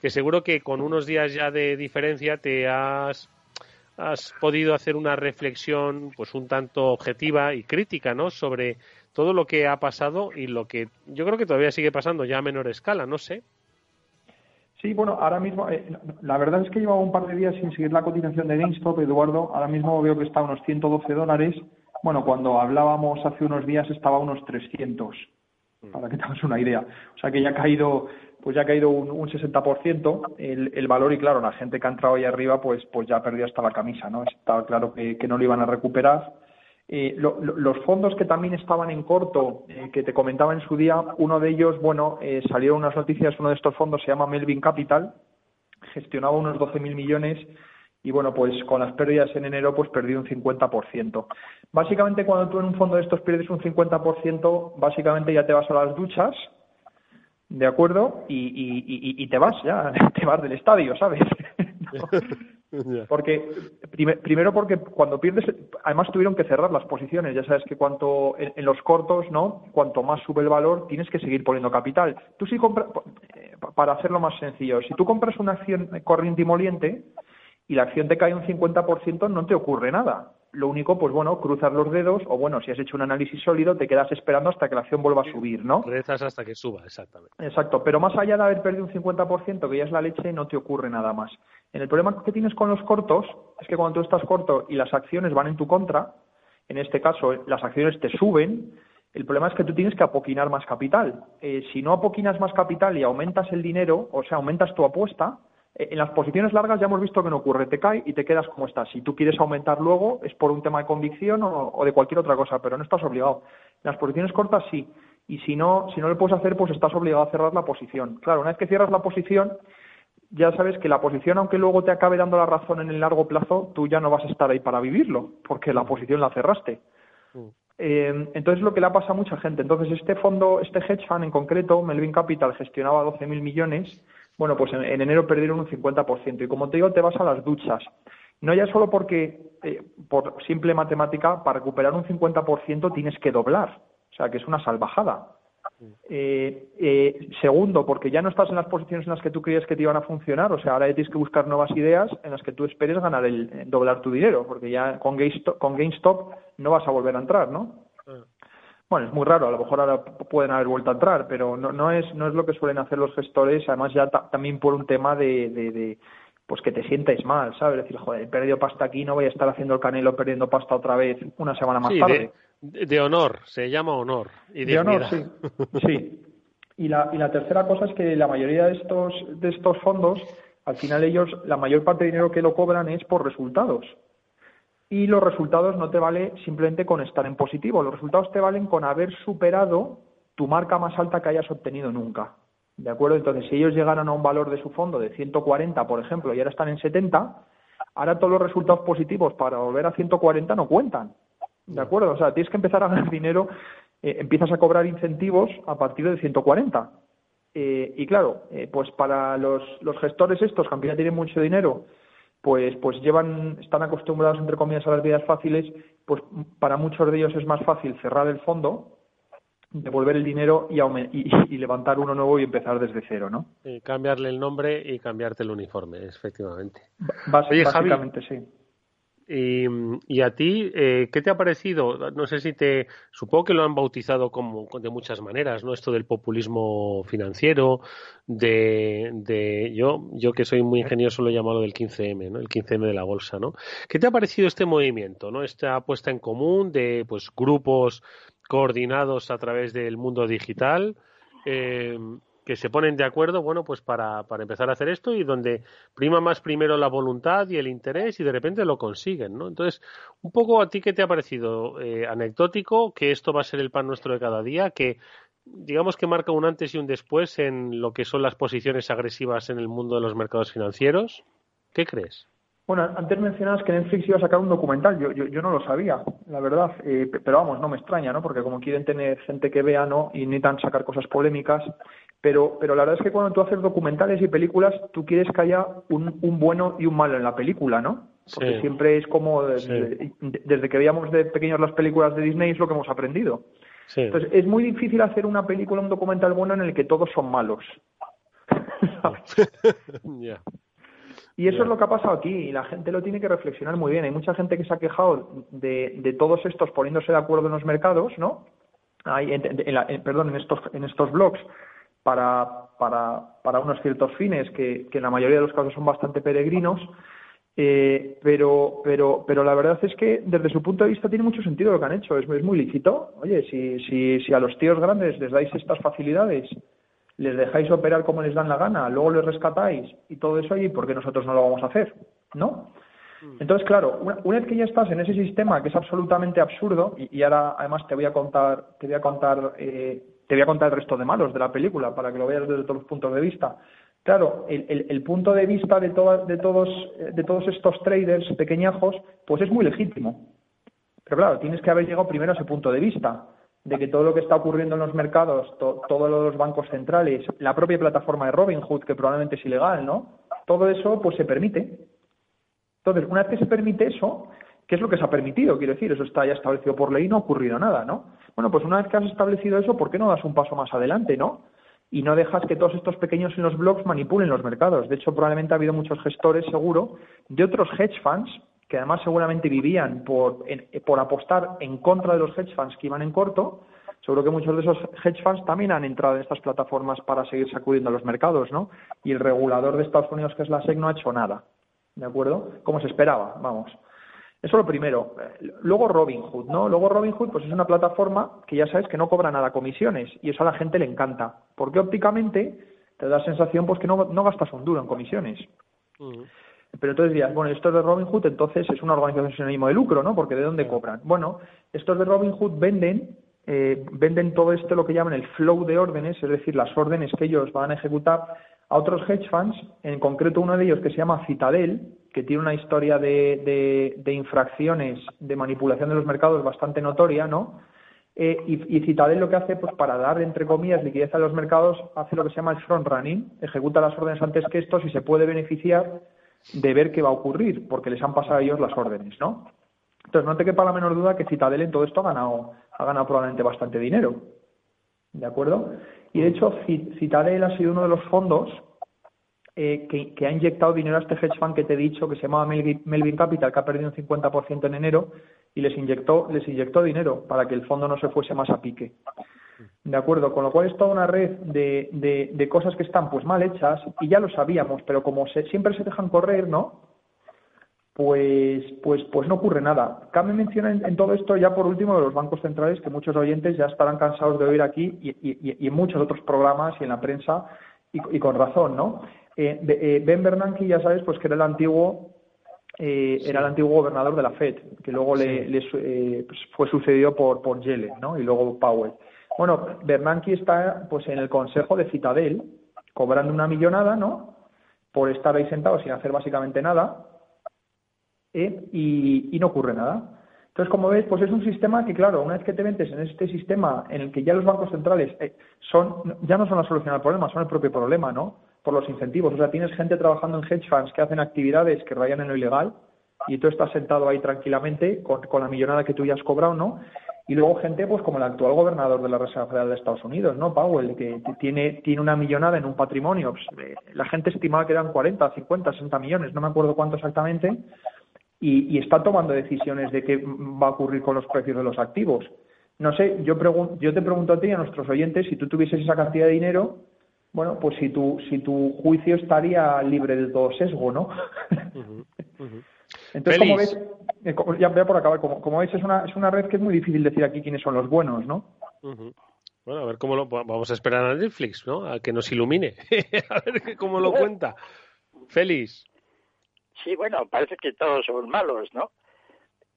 que seguro que con unos días ya de diferencia te has has podido hacer una reflexión pues un tanto objetiva y crítica ¿no? sobre todo lo que ha pasado y lo que yo creo que todavía sigue pasando ya a menor escala, no sé. Sí, bueno, ahora mismo, eh, la verdad es que llevaba un par de días sin seguir la cotización de GameStop, Eduardo. Ahora mismo veo que está a unos 112 dólares. Bueno, cuando hablábamos hace unos días estaba a unos 300, mm. Para que tengas una idea. O sea que ya ha caído, pues ya ha caído un, un 60% el, valor y claro, la gente que ha entrado ahí arriba, pues, pues ya ha perdido hasta la camisa, ¿no? Estaba claro que, que no lo iban a recuperar eh, los fondos que también estaban en corto, eh, que te comentaba en su día, uno de ellos, bueno, eh, salieron unas noticias, uno de estos fondos se llama Melvin Capital, gestionaba unos 12.000 millones y bueno, pues con las pérdidas en enero pues perdió un 50%. Básicamente cuando tú en un fondo de estos pierdes un 50%, básicamente ya te vas a las duchas, ¿de acuerdo? Y, y, y te vas ya, te vas del estadio, ¿sabes? Porque primero porque cuando pierdes, además tuvieron que cerrar las posiciones. Ya sabes que cuanto en, los cortos, ¿no? Cuanto más sube el valor, tienes que seguir poniendo capital. Tú si compras, eh, para hacerlo más sencillo, si tú compras una acción corriente y moliente y la acción te cae un 50%, no te ocurre nada. Lo único, pues bueno, cruzar los dedos o bueno, si has hecho un análisis sólido, te quedas esperando hasta que la acción vuelva a subir, ¿no? Rezas hasta que suba, exactamente. Exacto, pero más allá de haber perdido un 50%, que ya es la leche, no te ocurre nada más. En el problema que tienes con los cortos es que cuando tú estás corto y las acciones van en tu contra, en este caso las acciones te suben, el problema es que tú tienes que apoquinar más capital. Eh, si no apoquinas más capital y aumentas el dinero, o sea, aumentas tu apuesta, en las posiciones largas ya hemos visto que no ocurre, te cae y te quedas como estás. Si tú quieres aumentar luego es por un tema de convicción o, de cualquier otra cosa, pero no estás obligado. En las posiciones cortas sí, y si no, si no lo puedes hacer, pues estás obligado a cerrar la posición. Claro, una vez que cierras la posición, ya sabes que la posición, aunque luego te acabe dando la razón en el largo plazo, tú ya no vas a estar ahí para vivirlo, porque la posición la cerraste. Mm. Eh, entonces lo que le ha pasado a mucha gente. Entonces este fondo, este hedge fund en concreto, Melvin Capital, gestionaba 12.000 millones bueno, pues en, enero perdieron un 50%. Y como te digo, te vas a las duchas. No ya solo porque, eh, por simple matemática, para recuperar un 50% tienes que doblar. O sea, que es una salvajada. Eh, eh, segundo, porque ya no estás en las posiciones en las que tú creías que te iban a funcionar, o sea, ahora tienes que buscar nuevas ideas en las que tú esperes ganar el doblar tu dinero, porque ya con GameStop, con GameStop no vas a volver a entrar, ¿no? Bueno, es muy raro, a lo mejor ahora pueden haber vuelto a entrar, pero no, no, es, no es lo que suelen hacer los gestores, además ya también por un tema de, de, pues que te sientes mal, ¿sabes? Decir, joder, he perdido pasta aquí, no voy a estar haciendo el canelo perdiendo pasta otra vez una semana más tarde. De, honor, se llama honor. Y de honor, sí. sí. Y la, y la tercera cosa es que la mayoría de estos, de estos fondos, al final ellos, la mayor parte de dinero que lo cobran es por resultados y los resultados no te vale simplemente con estar en positivo, los resultados te valen con haber superado tu marca más alta que hayas obtenido nunca. ¿De acuerdo? Entonces, si ellos llegaron a un valor de su fondo de 140, por ejemplo, y ahora están en 70, ahora todos los resultados positivos para volver a 140 no cuentan. ¿De acuerdo? O sea, tienes que empezar a ganar dinero, eh, empiezas a cobrar incentivos a partir de 140. Eh, y claro, eh, pues para los, los gestores estos, que ya tienen mucho dinero, pues, pues llevan, están acostumbrados, entre comillas, a las vidas fáciles, pues para muchos de ellos es más fácil cerrar el fondo, devolver el dinero y, y, levantar uno nuevo y empezar desde cero, ¿no? cambiarle el nombre y cambiarte el uniforme, efectivamente. básicamente, sí. Y, a ti, eh, ¿qué te ha parecido? No sé si te. Supongo que lo han bautizado como de muchas maneras, ¿no? Esto del populismo financiero, de. de yo, yo que soy muy ingenioso lo he llamado del 15M, ¿no? El 15M de la bolsa, ¿no? ¿Qué te ha parecido este movimiento, ¿no? Esta puesta en común de pues grupos coordinados a través del mundo digital. Eh, que se ponen de acuerdo, bueno, pues para, para empezar a hacer esto y donde prima más primero la voluntad y el interés y de repente lo consiguen, ¿no? Entonces, un poco a ti qué te ha parecido eh, anecdótico, que esto va a ser el pan nuestro de cada día, que digamos que marca un antes y un después en lo que son las posiciones agresivas en el mundo de los mercados financieros. ¿Qué crees? Bueno, antes mencionabas que Netflix iba a sacar un documental. Yo, yo, yo no lo sabía, la verdad. Eh, pero vamos, no me extraña, ¿no? Porque como quieren tener gente que vea, ¿no? Y necesitan sacar cosas polémicas, pero, pero la verdad es que cuando tú haces documentales y películas, tú quieres que haya un, un bueno y un malo en la película, ¿no? Porque siempre es como desde, que veíamos de pequeños las películas de Disney es lo que hemos aprendido. Entonces, es muy difícil hacer una película, un documental bueno en el que todos son malos. Y eso es lo que ha pasado aquí, y la gente lo tiene que reflexionar muy bien. Hay mucha gente que se ha quejado de, de todos estos poniéndose de acuerdo en los mercados, ¿no? Hay, en, perdón, en estos, en estos blogs, para, para, para unos ciertos fines que, que en la mayoría de los casos son bastante peregrinos. Eh, pero, pero, pero la verdad es que desde su punto de vista tiene mucho sentido lo que han hecho. Es, es muy lícito. Oye, si, si, si a los tíos grandes les dais estas facilidades, les dejáis operar como les dan la gana, luego les rescatáis y todo eso, ¿y por qué nosotros no lo vamos a hacer? ¿No? Mm. Entonces, claro, una, vez que ya estás en ese sistema que es absolutamente absurdo, y, ahora además te voy a contar, te voy a contar, eh, te voy a contar el resto de malos de la película para que lo veas desde todos los puntos de vista. Claro, el, punto de vista de, de, todos, de todos estos traders pequeñajos, pues es muy legítimo. Pero claro, tienes que haber llegado primero a ese punto de vista, de que todo lo que está ocurriendo en los mercados, todos los bancos centrales, la propia plataforma de Robinhood, que probablemente es ilegal, ¿no? Todo eso, pues se permite. Entonces, una vez que se permite eso, ¿qué es lo que se ha permitido? Quiero decir, eso está ya establecido por ley no ha ocurrido nada, ¿no? Bueno, pues una vez que has establecido eso, ¿por qué no das un paso más adelante, ¿no? y no dejas que todos estos pequeños en los blogs manipulen los mercados. De hecho, probablemente ha habido muchos gestores, seguro, de otros hedge funds que además seguramente vivían por, por apostar en contra de los hedge funds que iban en corto. Seguro que muchos de esos hedge funds también han entrado en estas plataformas para seguir sacudiendo a los mercados, ¿no? Y el regulador de Estados Unidos, que es la SEC, no ha hecho nada. ¿De acuerdo? Como se esperaba, vamos. Eso lo primero. Luego Robinhood, ¿no? Luego Robinhood pues es una plataforma que ya sabes que no cobra nada comisiones y eso a la gente le encanta, porque ópticamente te da la sensación pues que no, no gastas un duro en comisiones. Pero entonces dirás, bueno, esto es de Robinhood, entonces es una organización sin ánimo de lucro, ¿no? Porque ¿de dónde cobran? Bueno, estos de Robinhood venden eh, venden todo esto lo que llaman el flow de órdenes, es decir, las órdenes que ellos van a ejecutar a otros hedge funds, en concreto uno de ellos que se llama Citadel, que tiene una historia de, de, infracciones de manipulación de los mercados bastante notoria, ¿no? Eh, y, Citadel lo que hace, pues para dar, entre comillas, liquidez a los mercados, hace lo que se llama el front running, ejecuta las órdenes antes que estos y se puede beneficiar de ver qué va a ocurrir, porque les han pasado a ellos las órdenes, ¿no? Entonces, no te quepa la menor duda que Citadel en todo esto ha ganado, ha ganado probablemente bastante dinero. ¿De acuerdo? Y de hecho, Citadel ha sido uno de los fondos eh, que, ha inyectado dinero a este hedge fund que te he dicho, que se llamaba Melvin Capital, que ha perdido un 50% en enero, y les inyectó, les inyectó dinero para que el fondo no se fuese más a pique. ¿De acuerdo? Con lo cual es toda una red de, de, cosas que están pues mal hechas y ya lo sabíamos, pero como siempre se dejan correr, ¿no? Pues, pues, pues no ocurre nada. Cabe mencionar en, todo esto ya por último de los bancos centrales que muchos oyentes ya estarán cansados de oír aquí y, en muchos otros programas y en la prensa y, con razón, ¿no? Eh, eh, ben Bernanke, ya sabes, pues que era el antiguo eh, era el antiguo gobernador de la Fed, que luego le, pues fue sucedido por, por Yellen, ¿no? Y luego Powell. Bueno, Bernanke está pues en el consejo de Citadel, cobrando una millonada, ¿no? Por estar ahí sentado sin hacer básicamente nada, y, no ocurre nada. Entonces, como ves, pues es un sistema que, claro, una vez que te metes en este sistema en el que ya los bancos centrales eh, son, ya no son la solución al problema, son el propio problema, ¿no? Por los incentivos. O sea, tienes gente trabajando en hedge funds que hacen actividades que rayan en lo ilegal y tú estás sentado ahí tranquilamente con, la millonada que tú ya has cobrado, ¿no? Y luego gente, pues como el actual gobernador de la Reserva Federal de Estados Unidos, ¿no? Powell, que tiene, tiene una millonada en un patrimonio. Pues, eh, la gente estimaba que eran 40, 50, 60 millones, no me acuerdo cuánto exactamente y, está tomando decisiones de qué va a ocurrir con los precios de los activos. No sé, yo, yo te pregunto a ti y a nuestros oyentes, si tú tuvieses esa cantidad de dinero, bueno, pues si tu, si tu juicio estaría libre de todo sesgo, ¿no? Entonces, como ves, eh, ya voy por acabar, como, como ves, es una, es una red que es muy difícil decir aquí quiénes son los buenos, ¿no? Bueno, a ver cómo lo vamos a esperar a Netflix, ¿no? A que nos ilumine, a ver cómo lo cuenta. Félix. Sí, bueno, parece que todos son malos, ¿no?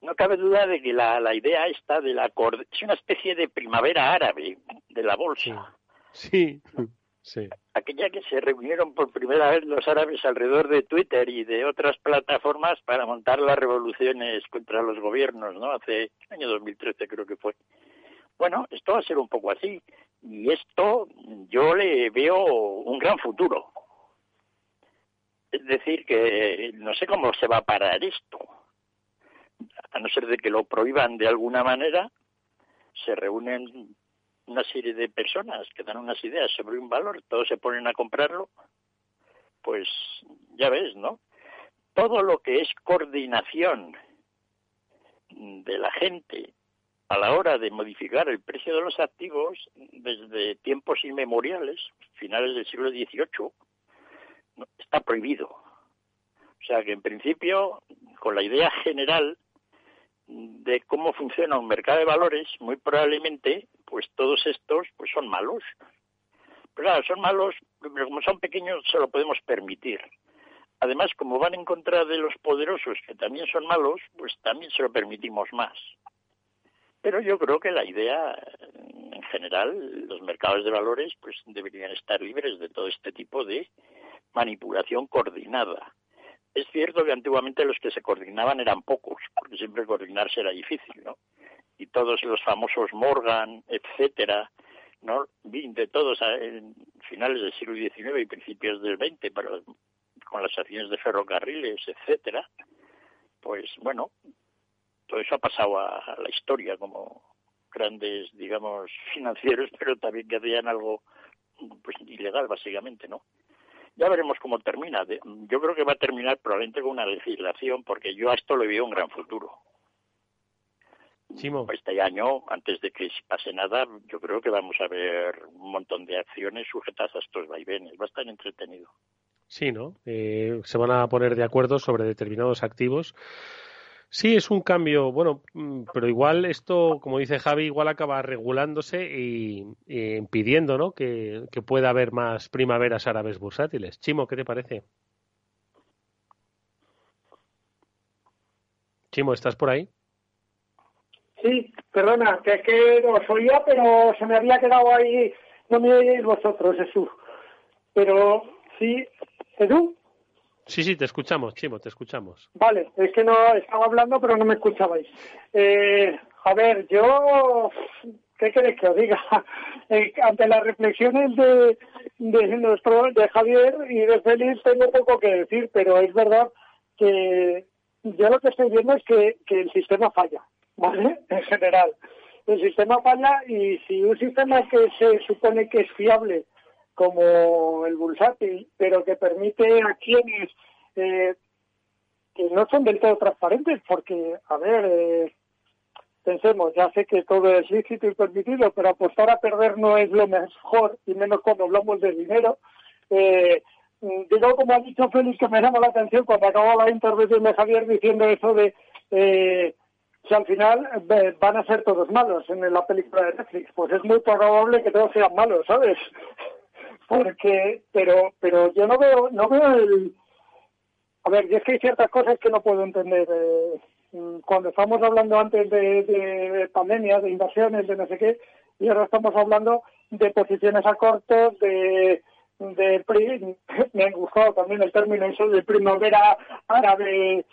No cabe duda de que la, la idea esta de la es una especie de primavera árabe de la bolsa. Sí, sí. Aquella que se reunieron por primera vez los árabes alrededor de Twitter y de otras plataformas para montar las revoluciones contra los gobiernos, ¿no? Hace año 2013 creo que fue. Bueno, esto va a ser un poco así. Y esto yo le veo un gran futuro. Es decir, que no sé cómo se va a parar esto. A no ser de que lo prohíban de alguna manera, se reúnen una serie de personas que dan unas ideas sobre un valor, todos se ponen a comprarlo, pues ya ves, ¿no? Todo lo que es coordinación de la gente a la hora de modificar el precio de los activos desde tiempos inmemoriales, finales del siglo XVIII, está prohibido. O sea que en principio, con la idea general de cómo funciona un mercado de valores, muy probablemente, pues todos estos pues son malos. Pero claro, son malos, pero como son pequeños se lo podemos permitir. Además, como van en contra de los poderosos, que también son malos, pues también se lo permitimos más. Pero yo creo que la idea, en general, los mercados de valores, pues deberían estar libres de todo este tipo de manipulación coordinada. Es cierto que antiguamente los que se coordinaban eran pocos, porque siempre coordinarse era difícil, ¿no? Y todos los famosos Morgan, etcétera, ¿no? De todos en finales del siglo XIX y principios del XX, pero con las acciones de ferrocarriles, etcétera, pues bueno, todo eso ha pasado a, la historia como grandes, digamos, financieros, pero también que hacían algo pues ilegal, básicamente, ¿no? Ya veremos cómo termina. Yo creo que va a terminar probablemente con una legislación, porque yo a esto le veo un gran futuro. Este año, antes de que pase nada, yo creo que vamos a ver un montón de acciones sujetas a estos vaivenes. Va a estar entretenido. Sí, ¿no? Eh, se van a poner de acuerdo sobre determinados activos Sí, es un cambio, bueno, mm, pero igual esto, como dice Javi, igual acaba regulándose y, impidiendo ¿no? que, pueda haber más primaveras árabes bursátiles. Chimo, ¿qué te parece? Chimo, ¿estás por ahí? Sí, perdona, que es que os oía, pero se me había quedado ahí, no me oís vosotros, Jesús. Pero sí, Edu. Sí, sí, te escuchamos, Chimo, te escuchamos. Vale, es que no estaba hablando, pero no me escuchabais. Eh, a ver, yo, ¿qué queréis que os diga? Eh, ante las reflexiones de, de, nuestro, de Javier y de Félix tengo poco que decir, pero es verdad que yo lo que estoy viendo es que, que el sistema falla, ¿vale? En general. El sistema falla y si un sistema que se supone que es fiable como el bursátil, pero que permite a quienes eh, que no son del todo transparentes, porque, a ver, eh, pensemos, ya sé que todo es lícito y permitido, pero apostar a perder no es lo mejor, y menos cuando hablamos de dinero. Eh, digo, como ha dicho Félix, que me llama la atención cuando acabó la intervención de Javier diciendo eso de eh, si al final van a ser todos malos en la película de Netflix. Pues es muy probable que todos sean malos, ¿sabes? Porque pero pero yo no veo no veo el a ver y es que hay ciertas cosas que no puedo entender eh, cuando estamos hablando antes de, de pandemia de invasiones de no sé qué y ahora estamos hablando de posiciones a corto de de me ha gustado también el término eso de primavera árabe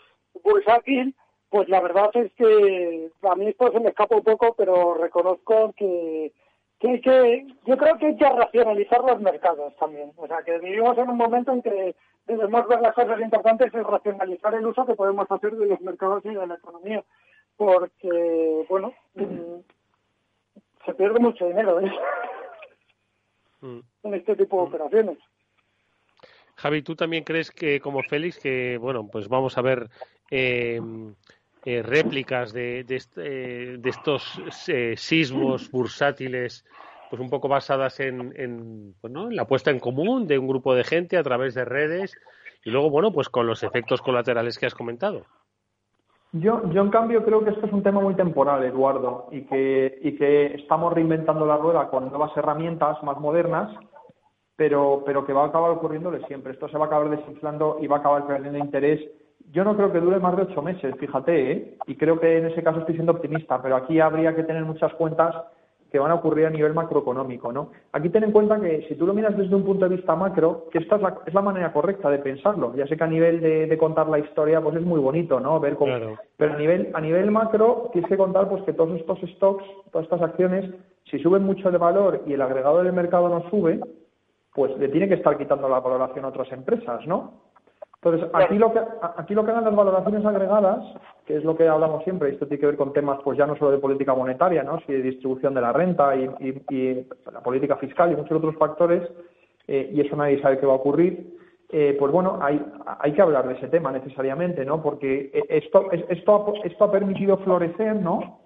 bursátil pues la verdad es que a mí esto se me escapa un poco pero reconozco que que, que yo creo que hay que racionalizar los mercados también. O sea, que vivimos en un momento en que debemos ver las cosas importantes y racionalizar el uso que podemos hacer de los mercados y de la economía. Porque, bueno, mm, se pierde mucho dinero ¿eh? mm. en este tipo de mm. operaciones. Javi, ¿tú también crees que, como Félix, que, bueno, pues vamos a ver eh, eh, réplicas de, de, eh, estos eh, sismos bursátiles, pues un poco basadas en, en, pues, en la puesta en común de un grupo de gente a través de redes y luego, bueno, pues con los efectos colaterales que has comentado. Yo, yo en cambio creo que esto es un tema muy temporal, Eduardo, y que, y que estamos reinventando la rueda con nuevas herramientas más modernas, pero, pero que va a acabar ocurriéndole siempre. Esto se va a acabar desinflando y va a acabar perdiendo interés yo no creo que dure más de ocho meses, fíjate, ¿eh? y creo que en ese caso estoy siendo optimista, pero aquí habría que tener muchas cuentas que van a ocurrir a nivel macroeconómico, ¿no? Aquí ten en cuenta que si tú lo miras desde un punto de vista macro, que esta es la, manera correcta de pensarlo. Ya sé que a nivel de, contar la historia, pues es muy bonito, ¿no? Ver cómo, pero a nivel a nivel macro tienes que contar pues que todos estos stocks, todas estas acciones, si suben mucho de valor y el agregado del mercado no sube, pues le tiene que estar quitando la valoración a otras empresas, ¿no? Entonces, aquí lo que aquí lo que hagan las valoraciones agregadas, que es lo que hablamos siempre, y esto tiene que ver con temas pues ya no solo de política monetaria, ¿no? sino de distribución de la renta y, la política fiscal y muchos otros factores, eh, y eso nadie sabe qué va a ocurrir. Eh, pues bueno, hay, hay que hablar de ese tema necesariamente, ¿no? Porque esto, esto, esto ha permitido florecer, ¿no?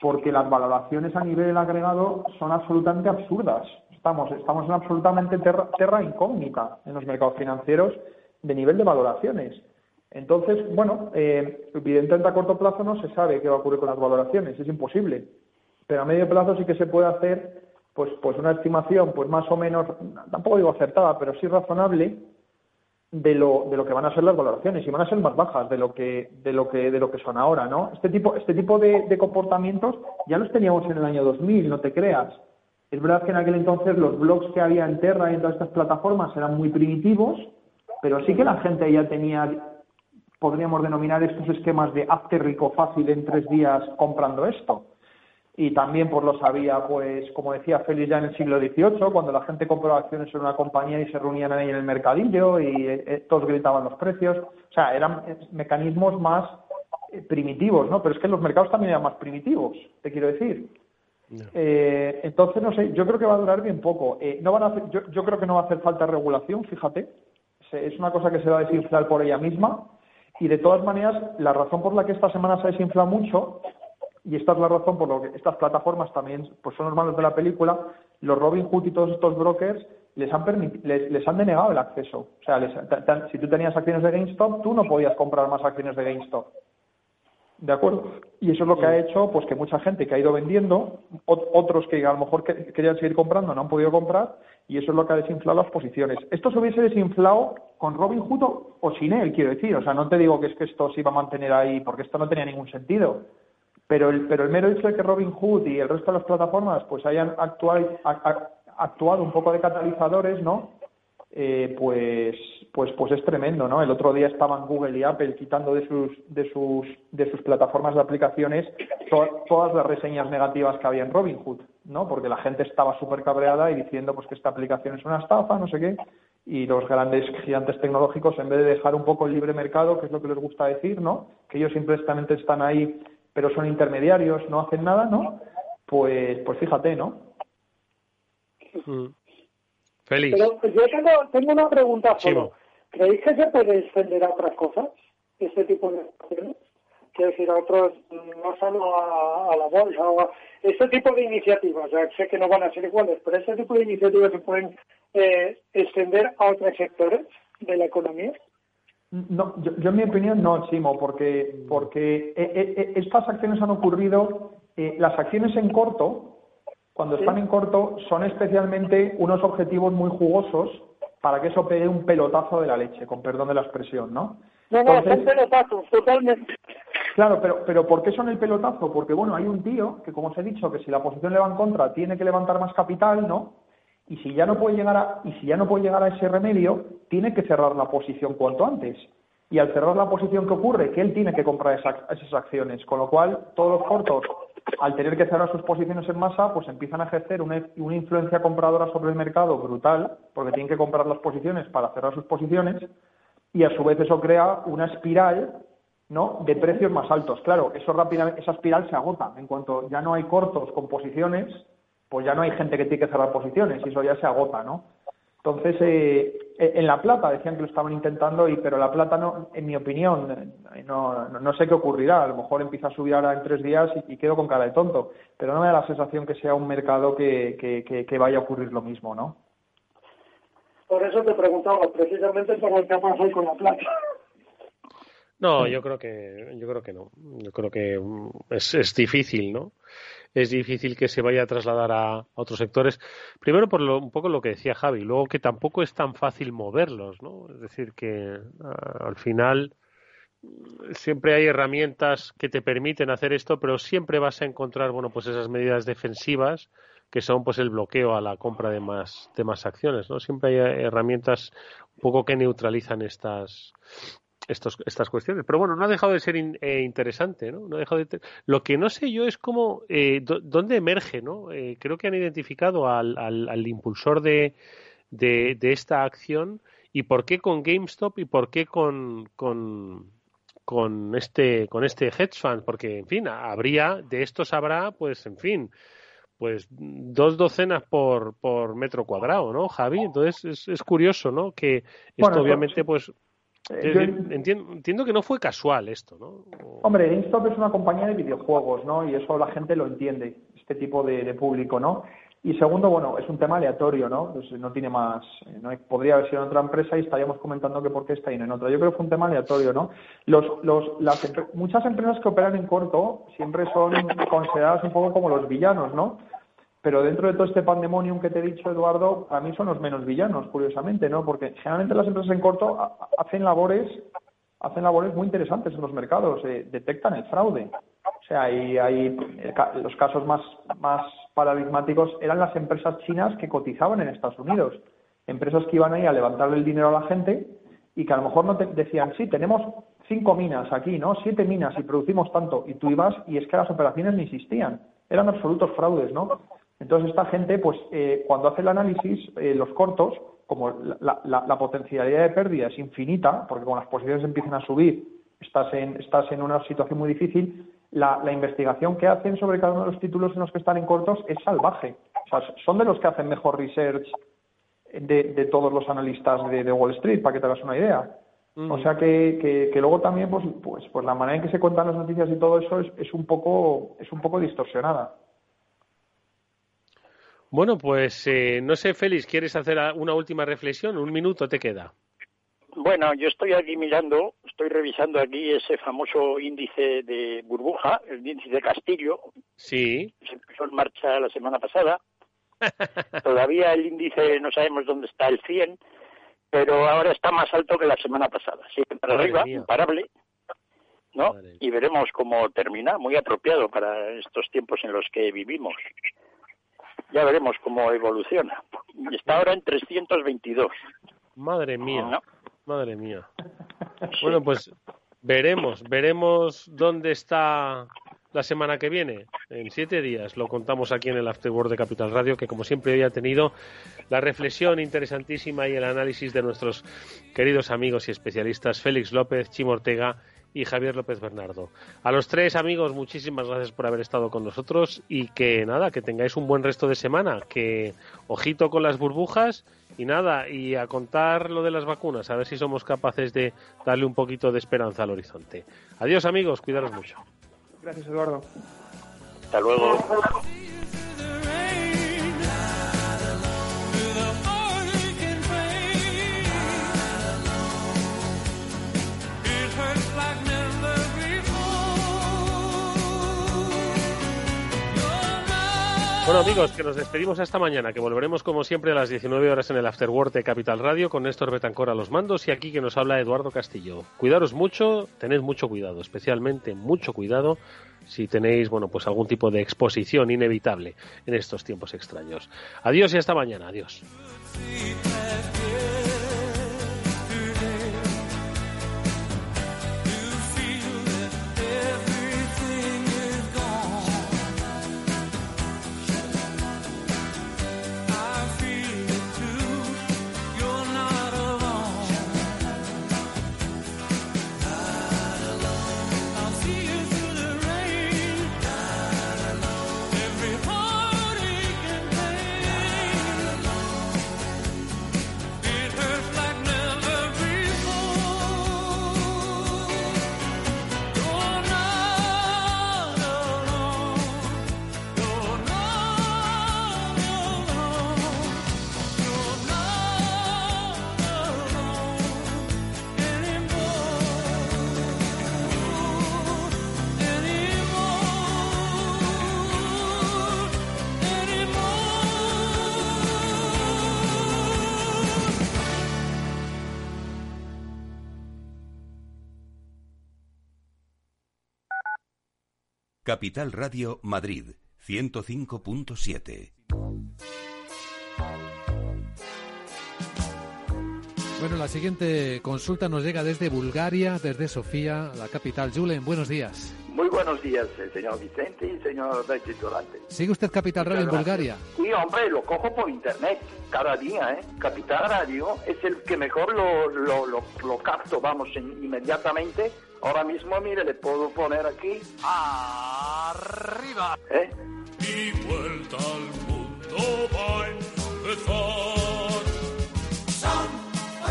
porque las valoraciones a nivel agregado son absolutamente absurdas. Estamos, estamos en absolutamente terra, incógnita en los mercados financieros de nivel de valoraciones. Entonces, bueno, eh, evidentemente a corto plazo no se sabe qué va a ocurrir con las valoraciones, es imposible. Pero a medio plazo sí que se puede hacer pues, pues una estimación pues más o menos, tampoco digo acertada, pero sí razonable de lo, de lo que van a ser las valoraciones y van a ser más bajas de lo que de lo que de lo que son ahora no este tipo este tipo de, comportamientos ya los teníamos en el año 2000 no te creas es verdad que en aquel entonces los blogs que había en Terra y en todas estas plataformas eran muy primitivos pero sí que la gente ya tenía podríamos denominar estos esquemas de hazte rico fácil en tres días comprando esto y también pues lo sabía, pues como decía Félix ya en el siglo XVIII, cuando la gente compraba acciones en una compañía y se reunían ahí en el mercadillo y eh, todos gritaban los precios. O sea, eran eh, mecanismos más eh, primitivos, ¿no? Pero es que los mercados también eran más primitivos, te quiero decir. entonces, no sé, yo creo que va a durar bien poco. no van a yo, yo creo que no va a hacer falta regulación, fíjate. Es una cosa que se va a desinflar por ella misma. Y de todas maneras, la razón por la que esta semana se ha desinflado mucho y esta es la razón por la que estas plataformas también pues son los de la película, los Robin Hood y todos estos brokers les han, les, han denegado el acceso. O sea, si tú tenías acciones de GameStop, tú no podías comprar más acciones de GameStop. ¿De acuerdo? Y eso es lo que ha hecho pues que mucha gente que ha ido vendiendo, otros que a lo mejor querían seguir comprando no han podido comprar, y eso es lo que ha desinflado las posiciones. Esto se hubiese desinflado con Robin Hood o sin él, quiero decir. O sea, no te digo que es que esto se iba a mantener ahí, porque esto no tenía ningún sentido. Pero el, pero el mero hecho de que Robin Hood y el resto de las plataformas pues hayan actuado, actuado un poco de catalizadores, ¿no? Eh, pues, pues, pues es tremendo, ¿no? El otro día estaban Google y Apple quitando de sus, de sus, de sus plataformas de aplicaciones todas las reseñas negativas que había en Robinhood, ¿no? Porque la gente estaba súper cabreada y diciendo pues que esta aplicación es una estafa, no sé qué, y los grandes gigantes tecnológicos, en vez de dejar un poco el libre mercado, que es lo que les gusta decir, ¿no? Que ellos simplemente están ahí pero son intermediarios, no hacen nada, ¿no? Pues, pues fíjate, ¿no? Mm. Feliz. Pero pues, yo tengo, una pregunta solo. ¿Creéis que se puede extender a otras cosas, este tipo de acciones? Quiero decir, a otros, no solo a, la bolsa, o a este tipo de iniciativas, sé que no van a ser iguales, pero este tipo de iniciativas se pueden eh, extender a otros sectores de la economía. No, yo, en mi opinión no, Chimo, porque, porque eh, eh, eh, estas acciones han ocurrido, las acciones en corto, cuando están en corto, son especialmente unos objetivos muy jugosos para que eso pegue un pelotazo de la leche, con perdón de la expresión, ¿no? No, no, son pelotazos, totalmente. Claro, pero, pero ¿por qué son el pelotazo? Porque, bueno, hay un tío que, como os he dicho, que si la posición le va en contra, tiene que levantar más capital, ¿no? y si ya no puede llegar a, y si ya no puede llegar a ese remedio, tiene que cerrar la posición cuanto antes. Y al cerrar la posición que ocurre, que él tiene que comprar esas acciones, con lo cual todos los cortos, al tener que cerrar sus posiciones en masa, pues empiezan a ejercer una, una influencia compradora sobre el mercado brutal, porque tienen que comprar las posiciones para cerrar sus posiciones, y a su vez eso crea una espiral ¿no? de precios más altos. Claro, eso rápidamente, esa espiral se agota. En cuanto ya no hay cortos con posiciones, pues ya no hay gente que tiene que cerrar posiciones y eso ya se agota, ¿no? Entonces, eh, en La Plata decían que lo estaban intentando, y, pero La Plata, no, en mi opinión, eh, no, no, sé qué ocurrirá. A lo mejor empieza a subir ahora en tres días y, quedo con cara de tonto. Pero no me da la sensación que sea un mercado que, que, que, vaya a ocurrir lo mismo, ¿no? Por eso te preguntaba, precisamente por lo que ha pasado con La Plata. No, yo creo que yo creo que no. Yo creo que mm, es, es difícil, ¿no? Es difícil que se vaya a trasladar a, otros sectores. Primero por lo, un poco lo que decía Javi, luego que tampoco es tan fácil moverlos, ¿no? Es decir, que al final siempre hay herramientas que te permiten hacer esto, pero siempre vas a encontrar, bueno, pues esas medidas defensivas que son pues el bloqueo a la compra de más de más acciones, ¿no? Siempre hay herramientas un poco que neutralizan estas estos, estas cuestiones. Pero bueno, no ha dejado de ser eh, interesante, ¿no? no ha dejado de Lo que no sé yo es cómo, eh, dónde emerge, ¿no? Eh, creo que han identificado al, al, impulsor de, de, esta acción y por qué con GameStop y por qué con, con, con este con este hedge fund porque en fin habría de estos habrá pues en fin pues dos docenas por, por metro cuadrado, ¿no, Javi? Entonces es, es curioso, ¿no? Que esto obviamente pues entiendo, que no fue casual esto, ¿no? Hombre, GameStop es una compañía de videojuegos, ¿no? Y eso la gente lo entiende, este tipo de, público, ¿no? Y segundo, bueno, es un tema aleatorio, ¿no? Pues no tiene más, no podría haber sido en otra empresa y estaríamos comentando que por qué está ahí en otra. Yo creo que fue un tema aleatorio, ¿no? Los, los, las, muchas empresas que operan en corto siempre son consideradas un poco como los villanos, ¿no? Pero dentro de todo este pandemonium que te he dicho, Eduardo, a mí son los menos villanos, curiosamente, ¿no? Porque generalmente las empresas en corto hacen labores, hacen labores muy interesantes en los mercados, eh, detectan el fraude. O sea, hay, hay los casos más, más paradigmáticos eran las empresas chinas que cotizaban en Estados Unidos. Empresas que iban ahí a levantarle el dinero a la gente y que a lo mejor no te decían, sí, tenemos cinco minas aquí, ¿no? Siete minas y producimos tanto. Y tú ibas y es que las operaciones ni existían. Eran absolutos fraudes, ¿no? Entonces, esta gente, pues, eh, cuando hace el análisis, eh, los cortos, como la, potencialidad de pérdida es infinita, porque cuando las posiciones empiezan a subir, estás en, estás en una situación muy difícil, la, investigación que hacen sobre cada uno de los títulos en los que están en cortos es salvaje. O sea, son de los que hacen mejor research de, todos los analistas de, Wall Street, para que te hagas una idea. O sea que, que, luego también, pues, pues, pues la manera en que se cuentan las noticias y todo eso es, es un poco, es un poco distorsionada. Bueno, pues eh, no sé, Félix, ¿quieres hacer una última reflexión? Un minuto te queda. Bueno, yo estoy aquí mirando, estoy revisando aquí ese famoso índice de burbuja, el índice de Castillo. Sí. Se empezó en marcha la semana pasada. Todavía el índice no sabemos dónde está el 100, pero ahora está más alto que la semana pasada. Sigue para arriba, imparable. ¿no? Y veremos cómo termina, muy apropiado para estos tiempos en los que vivimos ya veremos cómo evoluciona. Está ahora en 322. Madre mía, madre mía. Bueno, pues veremos, veremos dónde está la semana que viene. En siete días lo contamos aquí en el Afterword de Capital Radio, que como siempre hoy ha tenido la reflexión interesantísima y el análisis de nuestros queridos amigos y especialistas Félix López, Chimo Ortega y Javier López Bernardo. A los tres amigos, muchísimas gracias por haber estado con nosotros y que nada, que tengáis un buen resto de semana, que ojito con las burbujas y nada, y a contar lo de las vacunas, a ver si somos capaces de darle un poquito de esperanza al horizonte. Adiós amigos, cuidaros mucho. Gracias Eduardo. Hasta luego. Bueno amigos, que nos despedimos esta mañana, que volveremos como siempre a las 19 horas en el Afterword de Capital Radio con Néstor Betancor a los mandos y aquí que nos habla Eduardo Castillo. Cuidaros mucho, tened mucho cuidado, especialmente mucho cuidado si tenéis, bueno, pues algún tipo de exposición inevitable en estos tiempos extraños. Adiós y hasta mañana, adiós. Capital Radio Madrid 105.7. Bueno, la siguiente consulta nos llega desde Bulgaria, desde Sofía, la capital. Julen, buenos días. Muy buenos días, eh, señor Vicente y señor Durante. ¿Sigue usted Capital Radio en Bulgaria? Sí, hombre, lo cojo por internet cada día, ¿eh? Capital Radio es el que mejor lo, lo, lo, capto, vamos, inmediatamente Ahora mismo, mire, le puedo poner aquí. ¡Arriba! ¿Eh? Y vuelta al mundo va a empezar. Son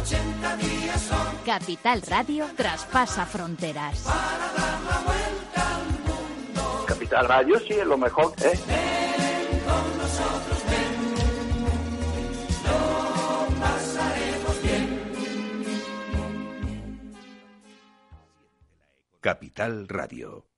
80 días, son Capital Radio traspasa fronteras. Capital Radio sí es lo mejor, ¿eh? Capital Radio.